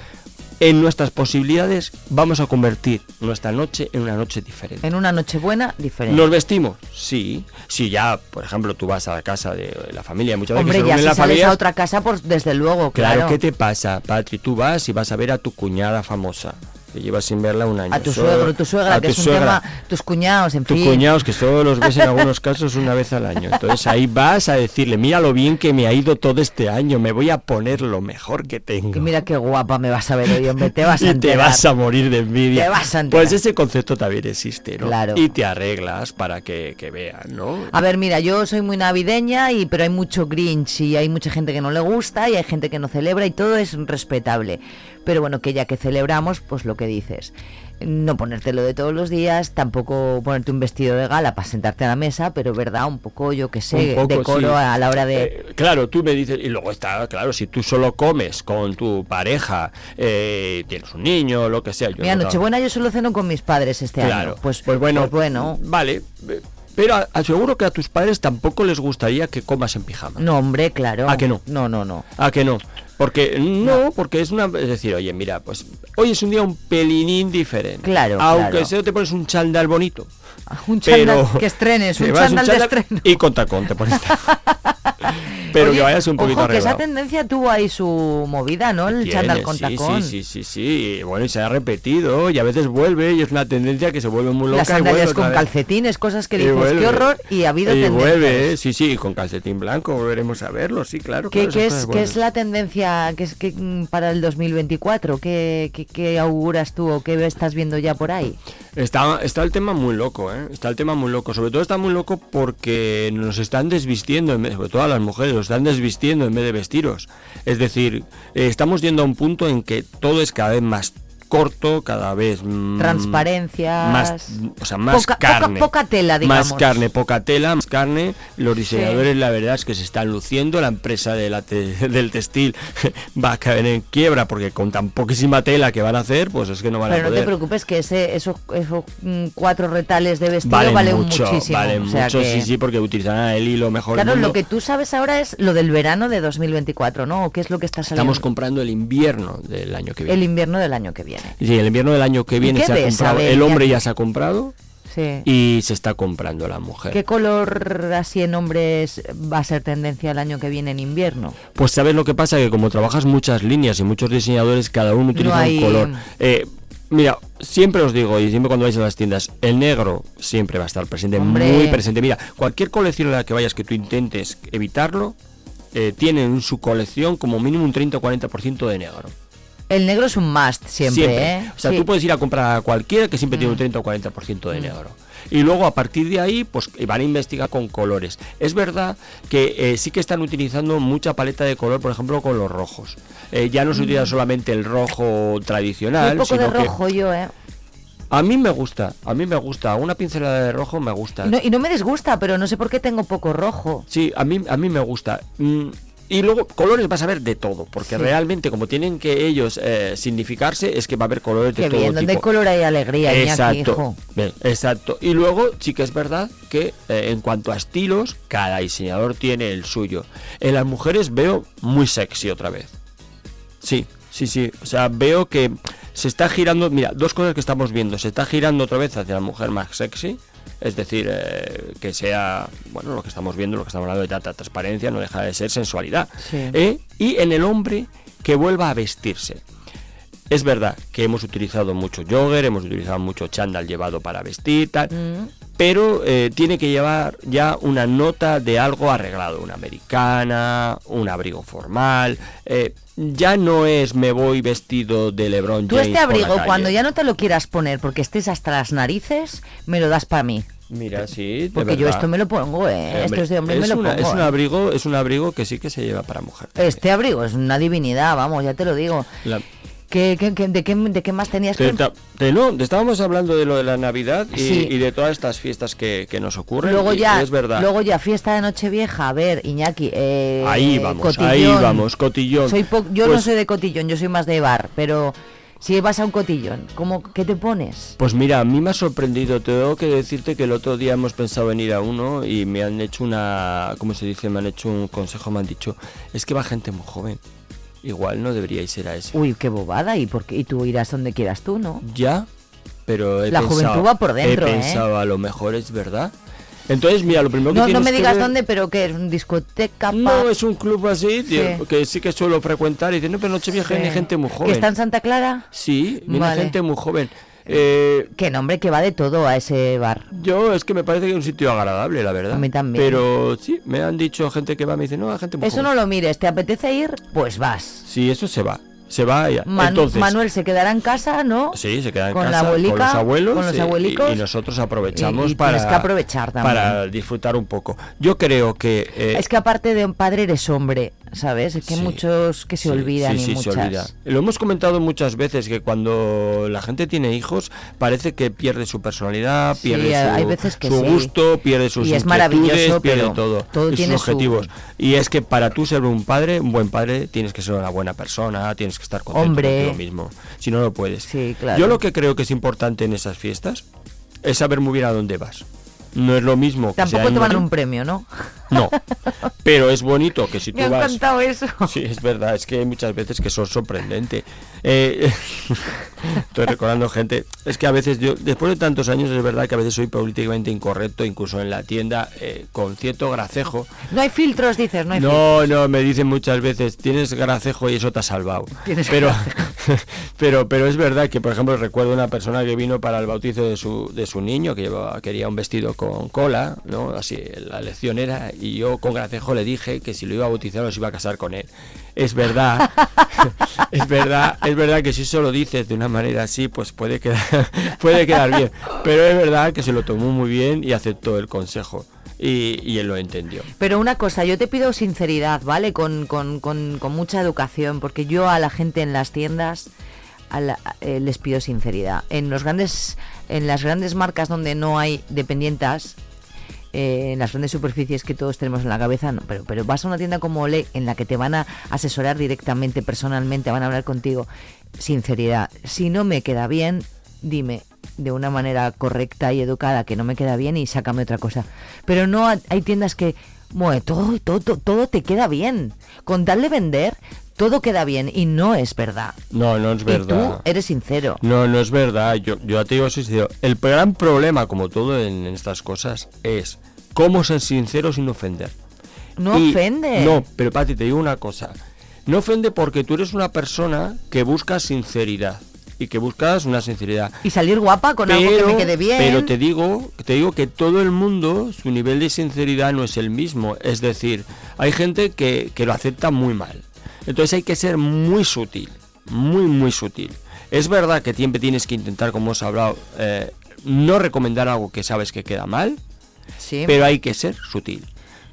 en nuestras posibilidades vamos a convertir nuestra noche en una noche diferente. En una noche buena, diferente. ¿Nos vestimos? Sí. Si ya, por ejemplo, tú vas a la casa de la familia, muchas veces Hombre, se ya si las sales familias. a otra casa, pues desde luego, Claro, claro. ¿qué te pasa, Patri? Tú vas y vas a ver a tu cuñada famosa, que llevas sin verla un año. A tu solo- suegro, tu suegra, a que tu es un suegra. tema, tus cuñados, en Tus fin. cuñados, que solo los ves en algunos casos una vez al año. Entonces ahí vas a decirle, mira lo bien que me ha ido todo este año, me voy a poner lo mejor que tengo. Que mira qué guapa me vas a ver hoy, hombre, te vas a y te enterar. vas a morir de envidia. Te vas a enterar. pues ese concepto también existe, ¿no? Claro. Y te arreglas para que, que vean, ¿no? A ver, mira, yo soy muy navideña, y pero hay mucho Grinch y hay mucha gente que no le gusta y hay gente que no celebra y todo es respetable. Pero bueno, que ya que celebramos, pues lo que dices. No ponértelo de todos los días, tampoco ponerte un vestido de gala para sentarte a la mesa, pero verdad, un poco, yo que sé, poco, decoro sí. a la hora de... Eh, claro, tú me dices, y luego está, claro, si tú solo comes con tu pareja, eh, tienes un niño, lo que sea. Yo Mira, no- Nochebuena yo solo ceno con mis padres este Claro, año. Pues, pues bueno, pues bueno. vale. eh, Pero aseguro que a tus padres tampoco les gustaría que comas en pijama. No, hombre, claro. ¿A que no? No, no, no. ¿A que no? Porque no, porque es una es decir, oye, mira, pues hoy es un día un pelinín diferente. Claro, Aunque claro. sea te pones un chándal bonito. Un Pero chándal que estrenes, un chándal de estreno. y con tacón te pones. Pero Oye, que vayas un poquito ojo, que esa arreglado. tendencia tuvo ahí su movida, ¿no? El chándal con sí, tacón. Sí, sí, sí, bueno, y se ha repetido y a veces vuelve y es una tendencia que se vuelve muy loca. Las sandalias con calcetines, cosas que dices, vuelve. qué horror, y ha habido y tendencias. vuelve, sí, sí, con calcetín blanco volveremos a verlo, sí, claro. ¿Qué, claro, qué es, qué es la tendencia que es, que, mm, para el 2024? ¿Qué, qué, qué auguras tú o qué estás viendo ya por ahí? Está, está el tema muy loco, ¿eh? Está el tema muy loco. Sobre todo está muy loco porque nos están desvistiendo, sobre todo a las mujeres, nos están desvistiendo en vez de vestiros. Es decir, eh, estamos yendo a un punto en que todo es cada vez más corto, cada vez mm, Transparencias. más, o sea, más Poca- poca- carne. poca tela, digamos. Más carne, poca tela, más carne. Los diseñadores, la verdad es que se están luciendo. La empresa de la te- del textil va a caer en quiebra porque con tan poquísima tela que van a hacer, pues es que no van Pero a no poder. te preocupes que ese, esos, esos mm, cuatro retales de vestido Valen valen mucho, muchísimo. valen o sea mucho, que- sí, sí, porque utilizarán el hilo mejor. Claro, lo que tú sabes ahora es lo del verano de 2024, ¿no? ¿O qué es lo que está saliendo? Estamos comprando el invierno del año que viene. El invierno del año que viene. Sí, el invierno del año que viene se ha ves? Comprado. ver, el hombre ya se ha comprado. Sí. y se está comprando la mujer. ¿Qué color así en hombres va a ser tendencia el año que viene en invierno? Pues sabes lo que pasa, que como trabajas muchas líneas y muchos diseñadores, cada uno utiliza hay- un color. Eh, mira, siempre os digo, y siempre cuando vais a las tiendas, el negro siempre va a estar presente, Hombre. muy presente. Mira, cualquier colección en la que vayas que tú intentes evitarlo, eh, tiene en su colección como mínimo un 30 o 40% de negro. El negro es un must siempre, ¿eh? O sea, Sí. tú puedes ir a comprar a cualquiera que siempre tiene un Mm. 30 o 40% de negro. Y luego a partir de ahí, pues van a investigar con colores. Es verdad que eh, sí que están utilizando mucha paleta de color, por ejemplo, con los rojos. Eh, ya no se utiliza solamente el rojo tradicional, Un poco de que rojo yo, ¿eh? a mí me gusta, a mí me gusta. Una pincelada de rojo me gusta. Y no, y no me disgusta, pero no sé por qué tengo poco rojo. Sí, a mí, a mí me gusta. Mm, y luego colores vas a ver de todo, porque Sí. realmente como tienen que ellos eh, significarse, es que va a haber colores de Qué todo bien, donde hay tipo. color hay alegría, Exacto. Bien, exacto. Y luego sí que es verdad que eh, en cuanto a estilos, cada diseñador tiene el suyo. En las mujeres veo muy sexy otra vez. Sí, sí, sí. O sea, veo que se está girando. Mira, dos cosas que estamos viendo. Se está girando otra vez hacia la mujer más sexy. Es decir, eh, que sea, bueno, lo que estamos viendo, lo que estamos hablando de tanta transparencia, no deja de ser sensualidad. Sí. ¿Eh? Y en el hombre que vuelva a vestirse. Es verdad que hemos utilizado mucho jogger, hemos utilizado mucho chándal llevado para vestir, tal, Mm. pero eh, tiene que llevar ya una nota de algo arreglado, una americana, un abrigo formal. eh, ya no es me voy vestido de LeBron Tú James este por la abrigo, calle. cuando ya no te lo quieras poner porque estés hasta las narices, me lo das para mí. Mira, sí, de Porque yo esto me lo pongo, ¿eh? Esto es de hombre, me es lo una- pongo. Es un ¿eh? abrigo, es un abrigo que sí que se lleva para mujer. Este abrigo es una divinidad, vamos, ya te lo digo. La- ¿Qué, qué- qué- de, qué, ¿De qué más tenías Te- que...? te- te- no, te estábamos hablando de lo de la Navidad y, Sí. y de todas estas fiestas que, que nos ocurren. Luego y- ya, es verdad. luego ya fiesta de Nochevieja, a ver, Iñaki, eh, Ahí vamos, cotillón. ahí vamos, cotillón. Soy po- yo no Pues- soy de cotillón, yo soy más de bar, pero si vas a un cotillón, ¿cómo, ¿qué te pones? Pues mira, a mí me ha sorprendido. Tengo que decirte que el otro día hemos pensado en ir a uno y me han hecho una, ¿cómo se dice? Me han hecho un consejo, me han dicho, es que va gente muy joven. Igual no deberíais ir a ese. Uy, qué bobada, y, por qué- y tú irás donde quieras tú, ¿no? Ya, pero he La pensado, juventud va por dentro, He ¿eh? pensado, a lo mejor es verdad. Entonces, mira, lo primero que No, no tienes me que digas ver- dónde, pero que es una discoteca, No, es un club así, tío, Sí. que sí que suelo frecuentar y dicen, no, pero Nochevieja Sí. viene gente muy joven. ¿Que está en Santa Clara? Sí, viene Vale. gente muy joven. Eh, Que nombre, que va de todo a ese bar. yo es que me parece que es un sitio agradable, la verdad. A mí también. Pero sí, me han dicho gente que va, me dice, no, hay gente muy Eso joven". no lo mires, ¿te apetece ir? Pues vas. Sí, eso se va. Se va ya. Man- Entonces, Manuel se quedará en casa, ¿no? Sí, se queda en con la casa abuelica, con los abuelos, con los sí, abuelicos. y, y nosotros aprovechamos Y- y para, que aprovechar también. para disfrutar un poco. Yo creo que eh, Es que aparte de un padre eres hombre, ¿sabes? Es que hay Sí. muchos que se Sí, olvidan sí, y muchas. se olvida. Lo hemos comentado muchas veces que cuando la gente tiene hijos parece que pierde su personalidad, pierde su, hay veces que su sí. gusto, pierde sus Y es maravilloso, pierde pero todo, todo y tiene sus su- objetivos. Y es que para tú ser un padre, un buen padre, tienes que ser una buena persona, tienes que estar contento Hombre. contigo mismo. Si no, no puedes. Sí, claro. Yo lo que creo que es importante en esas fiestas es saber muy bien a dónde vas. No es lo mismo que Tampoco en te van un premio, ¿no? No, pero es bonito que si Me tú ha vas... encantado eso. Sí, es verdad, es que hay muchas veces que son sorprendente. Eh, estoy recordando gente. Es que a veces yo, después de tantos años, es verdad que a veces soy políticamente incorrecto, incluso en la tienda, eh, con cierto gracejo. No hay filtros, dices, no hay No, no, me dicen muchas veces, tienes gracejo y eso te ha salvado. Tienes pero, pero, pero es verdad que, por ejemplo, recuerdo una persona que vino para el bautizo de su, de su niño, que llevaba, quería un vestido con cola, ¿no? Así, la lección era, y yo con gracejo le dije que si lo iba a bautizar o se iba a casar con él. Es verdad, es verdad, es verdad que si eso lo dices de una manera así, pues puede quedar, puede quedar bien. Pero es verdad que se lo tomó muy bien y aceptó el consejo. Y, y él lo entendió. Pero una cosa, yo te pido sinceridad, ¿vale? Con, con- con- con mucha educación, porque yo a la gente en las tiendas a eh, les pido sinceridad. En los grandes, en las grandes marcas donde no hay dependientas, eh, en las grandes superficies que todos tenemos en la cabeza, no, pero, pero vas a una tienda como Ole en la que te van a asesorar directamente, personalmente, van a hablar contigo. Sinceridad. Si no me queda bien, dime de una manera correcta y educada que no me queda bien y sácame otra cosa. Pero no ha- hay tiendas que, bueno, todo, todo, todo, te queda bien. Con tal de vender, todo queda bien y no es verdad. No, no es Y verdad. tú eres sincero. No, no es verdad. Yo, yo te digo sincero. El gran problema, como todo en, en estas cosas, es cómo ser sincero sin ofender. No Y- ofende. No, pero Pati, te digo una cosa. No ofende porque tú eres una persona que busca sinceridad. Y que buscas una sinceridad. Y salir guapa con algo que me quede bien. Pero te digo, te digo que todo el mundo, su nivel de sinceridad no es el mismo. Es decir, hay gente que, que lo acepta muy mal. Entonces hay que ser muy sutil, muy, muy sutil. Es verdad que siempre tienes que intentar, como hemos hablado, eh, no recomendar algo que sabes que queda mal, Sí. pero hay que ser sutil.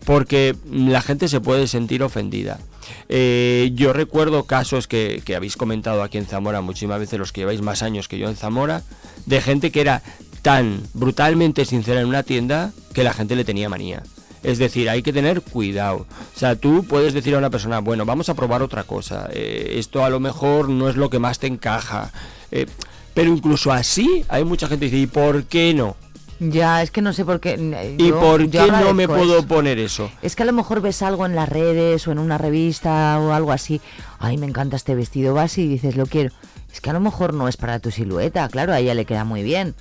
Porque la gente se puede sentir ofendida. Eh, yo recuerdo casos que, que habéis comentado aquí en Zamora muchísimas veces, los que lleváis más años que yo en Zamora, de gente que era tan brutalmente sincera en una tienda que la gente le tenía manía. Es decir, hay que tener cuidado. O sea, tú puedes decir a una persona, bueno, vamos a probar otra cosa. eh, esto a lo mejor no es lo que más te encaja. eh, pero incluso así hay mucha gente que dice, ¿y por qué no? Ya, es que no sé por qué. eh, ¿Y yo- por qué no me puedo eso. poner eso? Es que a lo mejor ves algo en las redes o en una revista o algo así. Ay, me encanta este vestido. Vas y dices, lo quiero. Es que a lo mejor no es para tu silueta. Claro, a ella le queda muy bien.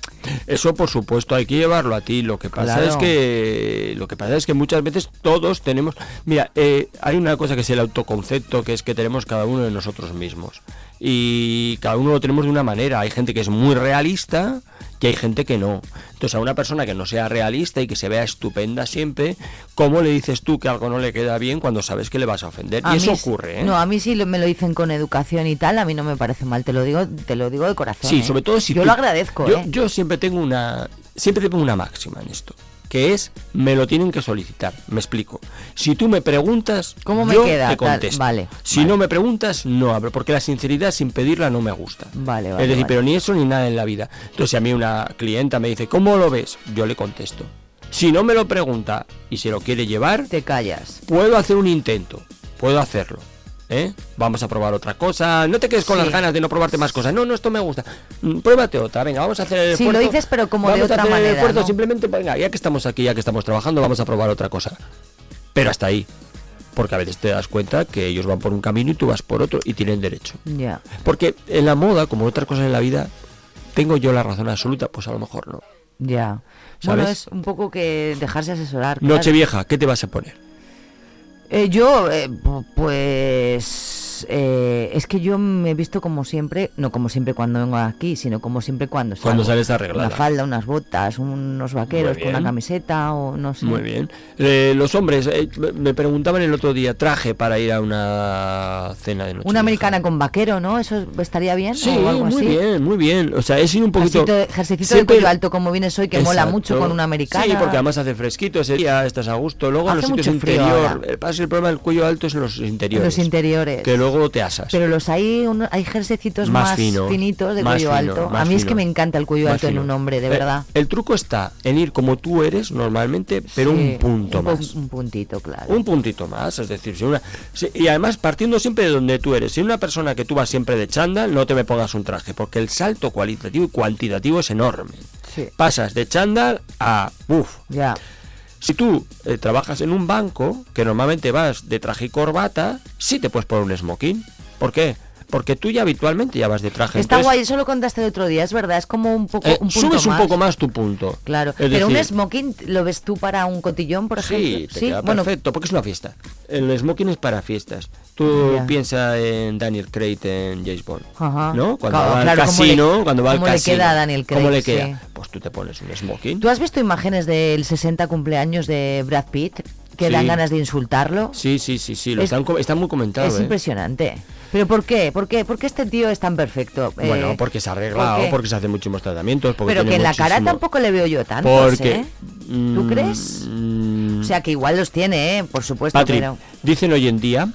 Eso por supuesto hay que llevarlo a ti. Lo que pasa Claro. es que lo que pasa es que muchas veces todos tenemos. Mira, eh, hay una cosa que es el autoconcepto, que es que tenemos cada uno de nosotros mismos y cada uno lo tenemos de una manera. Hay gente que es muy realista y hay gente que no. Entonces a una persona que no sea realista y que se vea estupenda siempre, ¿cómo le dices tú que algo no le queda bien cuando sabes que le vas a ofender? A y eso ocurre, ¿eh? No, a mí sí me lo dicen con educación y tal, a mí no me parece mal, te lo digo, te lo digo de corazón. Sí, ¿eh? sobre todo si Yo tú- lo agradezco, yo, ¿eh? yo siempre tengo una siempre tengo una máxima en esto, que es me lo tienen que solicitar. Me explico. Si tú me preguntas, ¿Cómo me yo queda? te Tal, contesto. vale, Si no me preguntas, no hablo, porque la sinceridad sin pedirla no me gusta. Vale, es vale, decir, vale. pero ni eso ni nada en la vida. Entonces, si a mí una clienta me dice, ¿cómo lo ves? Yo le contesto. Si no me lo pregunta y se lo quiere llevar, te callas. Puedo hacer un intento, puedo hacerlo. ¿Eh? Vamos a probar otra cosa. No te quedes con Sí. las ganas de no probarte más cosas. No, no, esto me gusta. Mm, Pruébate otra. Venga, vamos a hacer el Sí, esfuerzo. lo dices, pero como de Vamos a otra hacer el manera, esfuerzo, ¿no? Simplemente, venga, ya que estamos aquí, ya que estamos trabajando, vamos a probar otra cosa. Pero hasta ahí. Porque a veces te das cuenta que ellos van por un camino y tú vas por otro y tienen derecho. Ya. Porque en la moda, como en otras cosas en la vida, ¿tengo yo la razón absoluta? Pues a lo mejor no. Ya. ¿Sabes? es un poco que dejarse asesorar. claro. Nochevieja, ¿qué te vas a poner? Eh, yo, eh, pu- pues, eh, es que yo me he visto como siempre, no como siempre cuando vengo aquí, sino como siempre cuando salgo. Cuando sales arreglada. Una falda, unas botas, unos vaqueros con una camiseta o no sé. Muy bien. Eh, los hombres, eh, me preguntaban el otro día, traje para ir a una cena de noche. Una americana con vaquero, ¿no? ¿Eso estaría bien? Sí, o algo muy así. bien, muy bien. O sea, es ir un poquito... De Siempre- cuello alto como vienes hoy, que mola mucho con una americana. Sí, porque además hace fresquito ese día, estás a gusto. Luego en los Hace sitios interior, el, el problema del cuello alto es en los interiores. Los interiores. Que luego te asas. Pero los hay, uno- hay jerseycitos Más más, fino, finitos de más cuello fino, alto. A mí es que me encanta el cuello alto en un hombre, de Eh, verdad. el truco está en ir como tú eres normalmente, pero Sí, un punto un pu- más. Un puntito, claro. Un puntito más, es decir, si una, si- y además partiendo siempre de donde tú eres. Si una persona que tú vas siempre de chándal, no te me pongas un traje, porque el salto cualitativo y cuantitativo es enorme. Sí. Pasas de chándal a uff. Ya. Si tú eh, trabajas en un banco, que normalmente vas de traje y corbata, sí te puedes poner un smoking. ¿Por qué? Porque tú ya habitualmente ya vas de traje. Está entonces, guay, eso lo contaste el otro día, es verdad, es como un poco eh, un punto subes un más. poco más tu punto. Claro, Es pero un smoking lo ves tú para un cotillón, por Sí, ejemplo. queda bueno, perfecto, porque es una fiesta. El smoking es para fiestas. Tú Ya. piensas en Daniel Craig en James Bond, Ajá. ¿no? Cuando Claro, va claro, al ¿cómo le- casino, cuando va al cómo le casino. queda a Daniel ¿Cómo Craig? le queda? Sí. Pues tú te pones un smoking. ¿Tú has visto imágenes del 60 cumpleaños de Brad Pitt que Sí. dan ganas de insultarlo? Sí, sí, sí, sí, lo Es- están, muy comentado, es ¿eh? impresionante. ¿Pero por qué? ¿Por qué? ¿Por qué este tío es tan perfecto? Bueno, Eh, porque se ha ¿por arreglado, porque se hacen muchísimos tratamientos, porque Pero que en la cara tampoco le veo yo tanto, Porque, ¿eh? ¿Tú mm, crees? mm, O sea, que igual los tiene, ¿eh? Por supuesto, Patri, pero... dicen hoy en día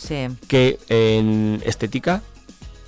Sí. que en estética,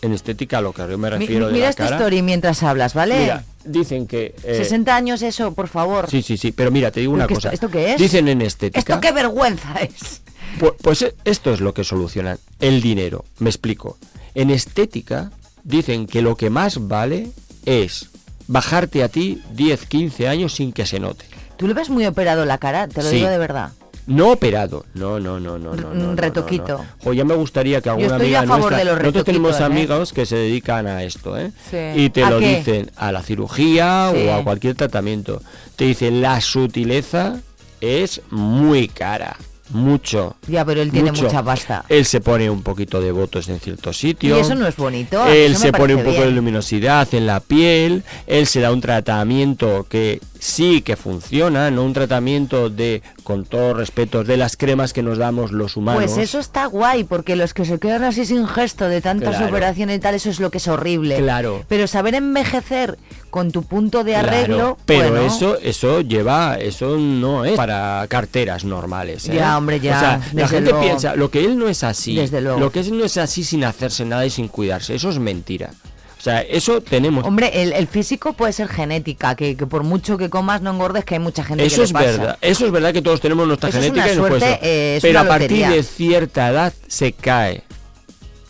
en estética a lo que yo me Mi- refiero de mira la esta cara, story mientras hablas, ¿vale? Mira, dicen que eh, 60 años eso, por favor. Sí, sí, sí, pero mira, te digo ¿Pero una cosa. esto- esto qué es? Dicen en estética. Esto qué vergüenza es. Pu- Pues, eh, esto es lo que solucionan, el dinero. Me explico. En estética dicen que lo que más vale es bajarte a ti 10, 15 años sin que se note. ¿Tú le ves muy operado la cara? Te lo Sí. digo de verdad. No operado, no, no, no, no, no, Un retoquito. no, no. O ya me gustaría que alguna estoy amiga a favor nuestra, de los nosotros tenemos ¿eh? amigos que se dedican a esto, ¿eh? Sí. Y te ¿A lo qué? dicen a la cirugía Sí. o a cualquier tratamiento. Te dicen la sutileza es muy cara, mucho. Ya, pero él tiene mucha pasta. Él se pone un poquito de botos en ciertos sitios. Y eso no es bonito. Él se pone un poco de luminosidad en la piel, él se da un tratamiento que sí que funciona, no un tratamiento de, con todo respeto, de las cremas que nos damos los humanos. Pues eso está guay, porque los que se quedan así sin gesto de tantas Claro. operaciones y tal, eso es lo que es horrible. Claro. Pero saber envejecer con tu punto de Claro, arreglo, pero bueno, eso eso lleva eso no es para carteras normales ¿eh? Ya, hombre, ya, o sea la gente luego. piensa lo que él no es así Desde luego. lo que él no es así sin hacerse nada y sin cuidarse eso es mentira o sea eso tenemos Hombre, el, el físico puede ser genética, que, que por mucho que comas no engordes, que hay mucha gente que Eso le es pasa. verdad, eso es verdad que todos tenemos nuestra Eso es genética una y nos puede suerte, eh, es pero una a partir de cierta edad se cae.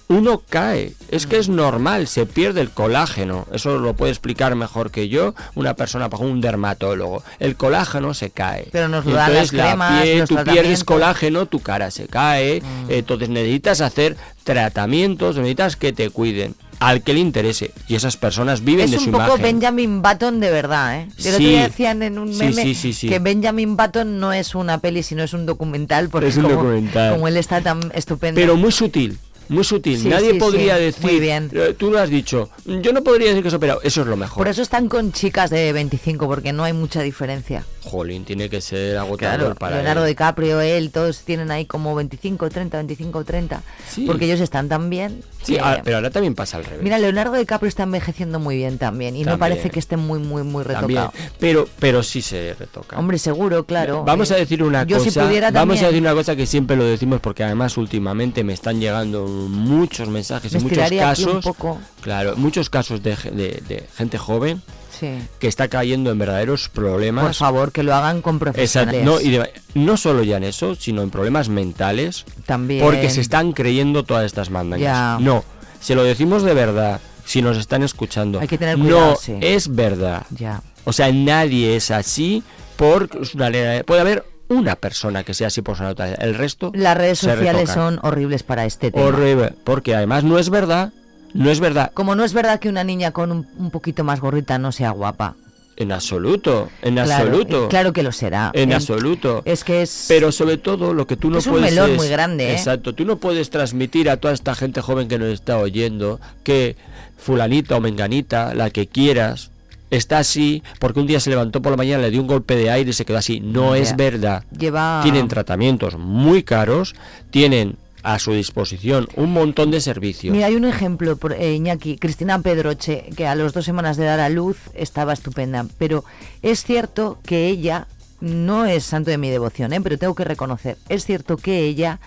Uno cae, es que es Mm. normal, se pierde el colágeno. Eso lo puede explicar mejor que yo una persona, por ejemplo, un dermatólogo. El colágeno se cae. Pero nos lo dan las cremas, piel, tú pierdes. Mm. colágeno, tu cara se cae. Entonces necesitas hacer tratamientos, necesitas que te cuiden. Al que le interese. Y esas personas viven Es de un su poco imagen. Benjamin Button de verdad, ¿eh? El otro Sí. día decían en un meme sí, sí, sí. que Benjamin Button no es una peli, sino es un documental, porque Es un como, documental. como él está tan estupendo. pero muy sutil. Muy sutil. Sí, Nadie sí, podría sí, decir. muy bien. eh, Tú lo has dicho. Yo no podría decir que es operado. Eso es lo mejor. Por eso están con chicas de 25, porque no hay mucha diferencia. Jolín, tiene que ser agotador Claro, para Leonardo él. DiCaprio, él, todos tienen ahí como 25, 30, 25, 30. Sí. Porque ellos están tan bien. Sí, que- ah, pero ahora también pasa al revés. Mira, Leonardo DiCaprio está envejeciendo muy bien también. Y no También. parece que esté muy, muy, muy También. retocado. Pero, pero sí se retoca. Hombre, seguro, claro. Vamos a decir una yo cosa. si pudiera vamos a decir una cosa que siempre lo decimos porque además últimamente me están llegando muchos mensajes Me y muchos un casos. poco. Claro, muchos casos de, ge- de- de gente joven Sí. que está cayendo en verdaderos problemas. Por favor, que lo hagan con Exacto. profesionales. No, y de- no solo ya en eso, sino en problemas mentales. También. Porque se están creyendo todas estas mandanas. Ya. No, se lo decimos de verdad. Si nos están escuchando. Hay que tener cuidado, No sí. es verdad. Ya. O sea, nadie es así por Puede haber una persona que sea así por su naturaleza. El resto. Las redes sociales retocan. son horribles para este tema. Horrible. Porque además no es verdad. No es verdad. Como no es verdad que una niña con un, un poquito más gorrita no sea guapa. En absoluto. En Claro, absoluto. eh, Claro que lo será. En absoluto. Es que es. Pero sobre todo lo que tú no Es un puedes melón es- muy grande, ¿eh? Exacto, tú no puedes transmitir a toda esta gente joven que nos está oyendo que fulanita o menganita, la que quieras, está así porque un día se levantó por la mañana, le dio un golpe de aire y se quedó así. No es verdad. Lleva. Tienen tratamientos muy caros, tienen a su disposición un montón de servicios. Mira, hay un ejemplo, por, eh, Iñaki, Cristina Pedroche, que a las dos semanas de dar a luz estaba estupenda, pero es cierto que ella, no es santo de mi devoción, ¿eh? pero tengo que reconocer, es cierto que ella,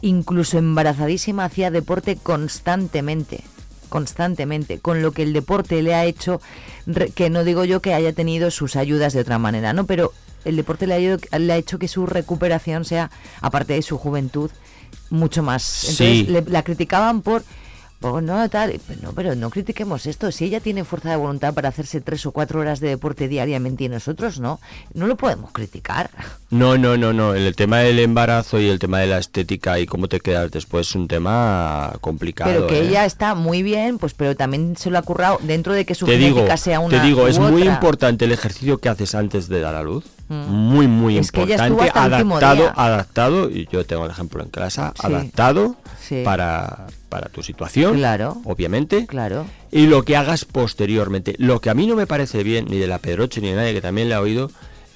incluso embarazadísima, hacía deporte constantemente, constantemente, con lo que el deporte le ha hecho, que no digo yo que haya tenido sus ayudas de otra manera, ¿no? Pero el deporte le ha, le ha hecho que su recuperación sea, aparte de su juventud, mucho más. Entonces Sí. le- la criticaban por, no tal, pero no, pero no critiquemos esto. Si ella tiene fuerza de voluntad para hacerse tres o cuatro horas de deporte diariamente y nosotros no, no lo podemos criticar. No, no, no, no. El tema del embarazo y el tema de la estética y cómo te quedas después es un tema complicado. pero que ¿eh? ella está muy bien, pues pero también se lo ha currado dentro de que su te genética digo, sea una te digo, u es muy importante el ejercicio que haces antes de dar a luz. Muy, muy Es importante. adaptado, día. adaptado, y yo tengo el ejemplo en casa, Sí. adaptado Sí. para, para tu situación. Claro. Obviamente. Claro. Y lo que hagas posteriormente. Lo que a mí no me parece bien, ni de la Pedroche ni de nadie que también le ha oído,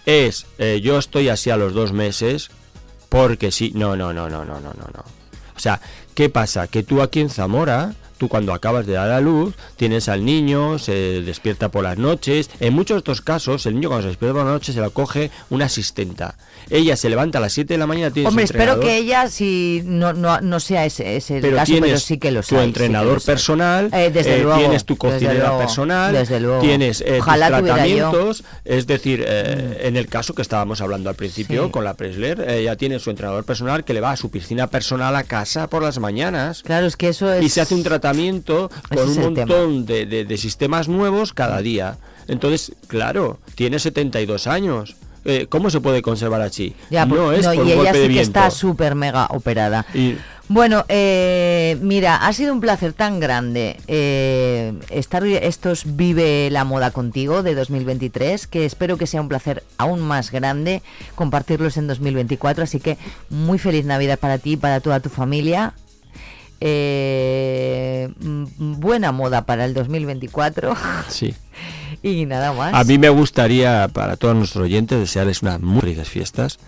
es eh, yo estoy así a los dos meses porque sí. No, no, no, no, no, no, no, no. O sea, ¿qué pasa? Que tú aquí en Zamora, tú cuando acabas de dar a luz, tienes al niño, se despierta por las noches. En muchos de estos casos, el niño cuando se despierta por la noche se lo coge una asistenta. Ella se levanta a las 7 de la mañana, tiene Hombre, espero que ella si no, no, no sea ese, ese pero caso, tienes pero sí que lo tu sea. entrenador personal, Eh, desde eh, luego, tienes tu desde cocinera luego, personal, desde luego. tienes eh, tus. Mm. tratamientos, es decir, eh, en el caso que estábamos hablando al principio Sí. con la Presler, ella tiene su entrenador personal que le va a su piscina personal a casa por las mañanas Claro, es que eso es... y se hace un tratamiento Con un montón de, de- de sistemas nuevos cada día. Entonces, claro, tiene 72 años. Eh, ¿Cómo se puede conservar así? Ya, no por- es no, por y un ella golpe sí de que está súper mega operada. Y- Bueno, eh, mira, ha sido un placer tan grande eh, estar estos Vive la Moda contigo de 2023, que espero que sea un placer aún más grande compartirlos en 2024. Así que muy feliz Navidad para ti y para toda tu familia. Eh, mm, buena moda para el 2024 Sí. y nada más. A mí me gustaría, para todos nuestros oyentes, desearles unas muy felices fiestas.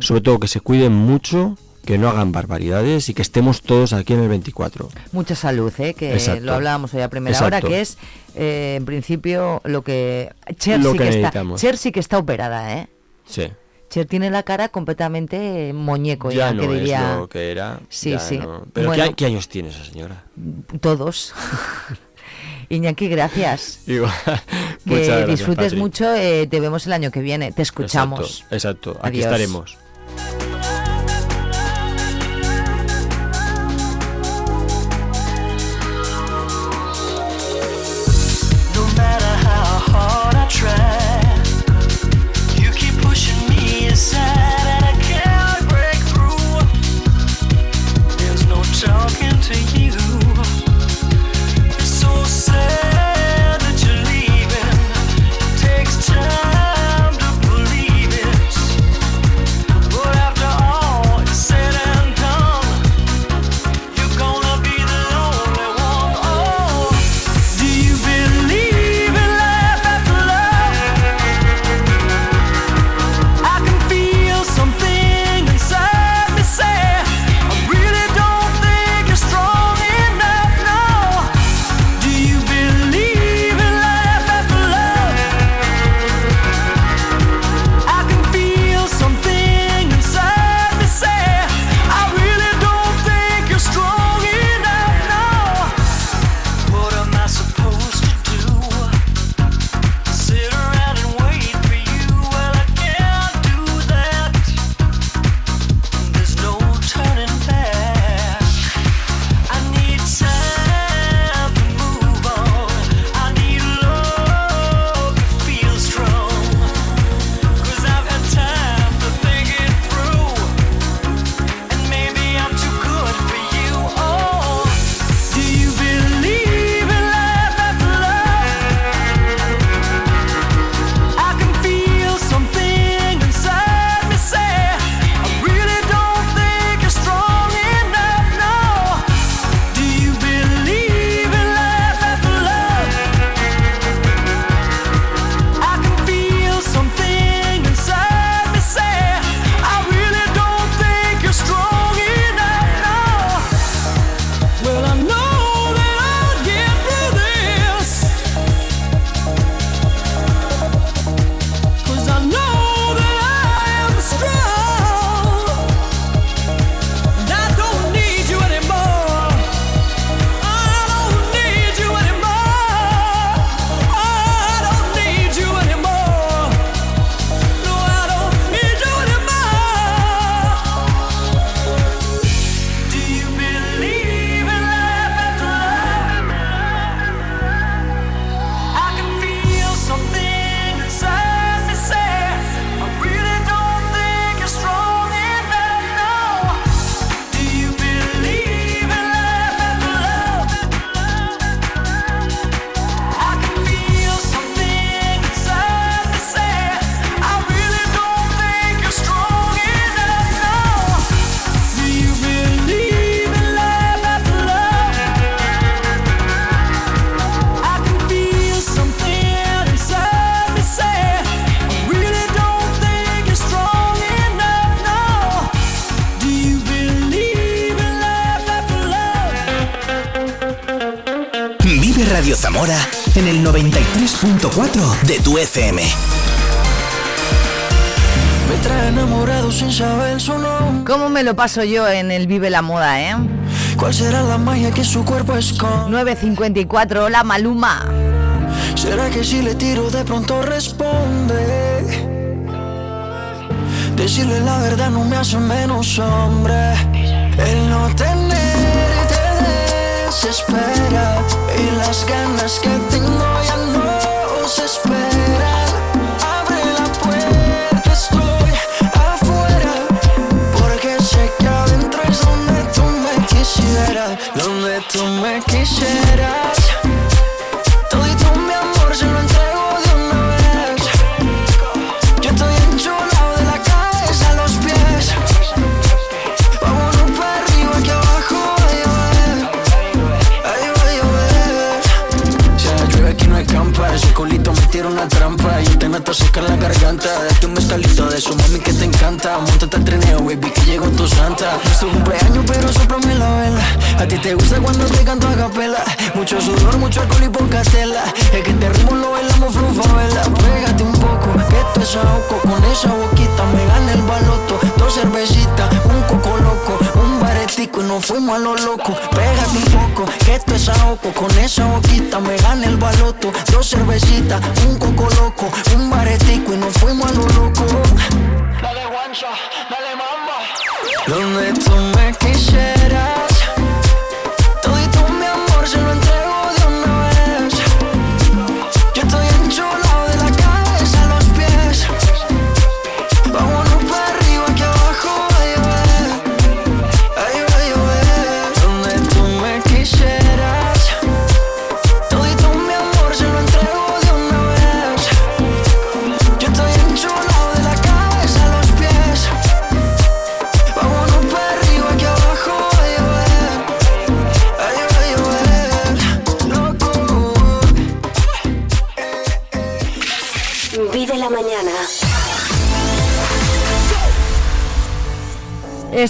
Sobre todo que se cuiden mucho, que no hagan barbaridades y que estemos todos aquí en el 24. Mucha salud, ¿eh? que Exacto. lo hablábamos hoy a primera Exacto. hora, que es eh, en principio lo que Cher, Lo sí que que está. Cher sí que está operada, ¿eh? Sí. Cher tiene la cara completamente muñeco, ya, Ya no que diría es lo que era. Sí, sí. no. Pero Bueno. ¿qué, qué años tiene esa señora? todos. Iñaki, gracias. Igual. Que gracias, disfrutes Patri. mucho, eh, te vemos el año que viene, te escuchamos. Exacto, exacto. Aquí Adiós. estaremos. Lo paso yo en el Vive la Moda, eh? ¿Cuál será la magia que su cuerpo esconde? 9.54, hola Maluma. ¿Será que si le tiro de pronto responde? Decirle la verdad no me hace menos hombre. El no tenerte desespera y las ganas que tengo ya no tú me quisieras. A ti te gusta cuando te canto a capela. Mucho sudor, mucho alcohol y poca tela. Es que este ritmo lo bailamos vela Pégate un poco, que esto es ahogo Con esa boquita me gana el baloto. Dos cervecitas, un coco loco. Un baretico y nos fuimos a lo loco. Pégate un poco, que esto es ahogo Con esa boquita me gana el baloto. Dos cervecitas, un coco loco. Un baretico y nos fuimos a lo loco. Dale guancha, dale mamba. Donde tú me quisieras.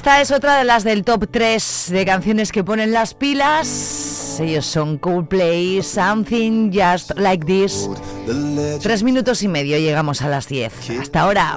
Esta es otra de las del top 3 de canciones que ponen las pilas. Ellos son Coldplay, Something Just Like This. Tres minutos y medio, llegamos a las 10. Hasta ahora.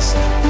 like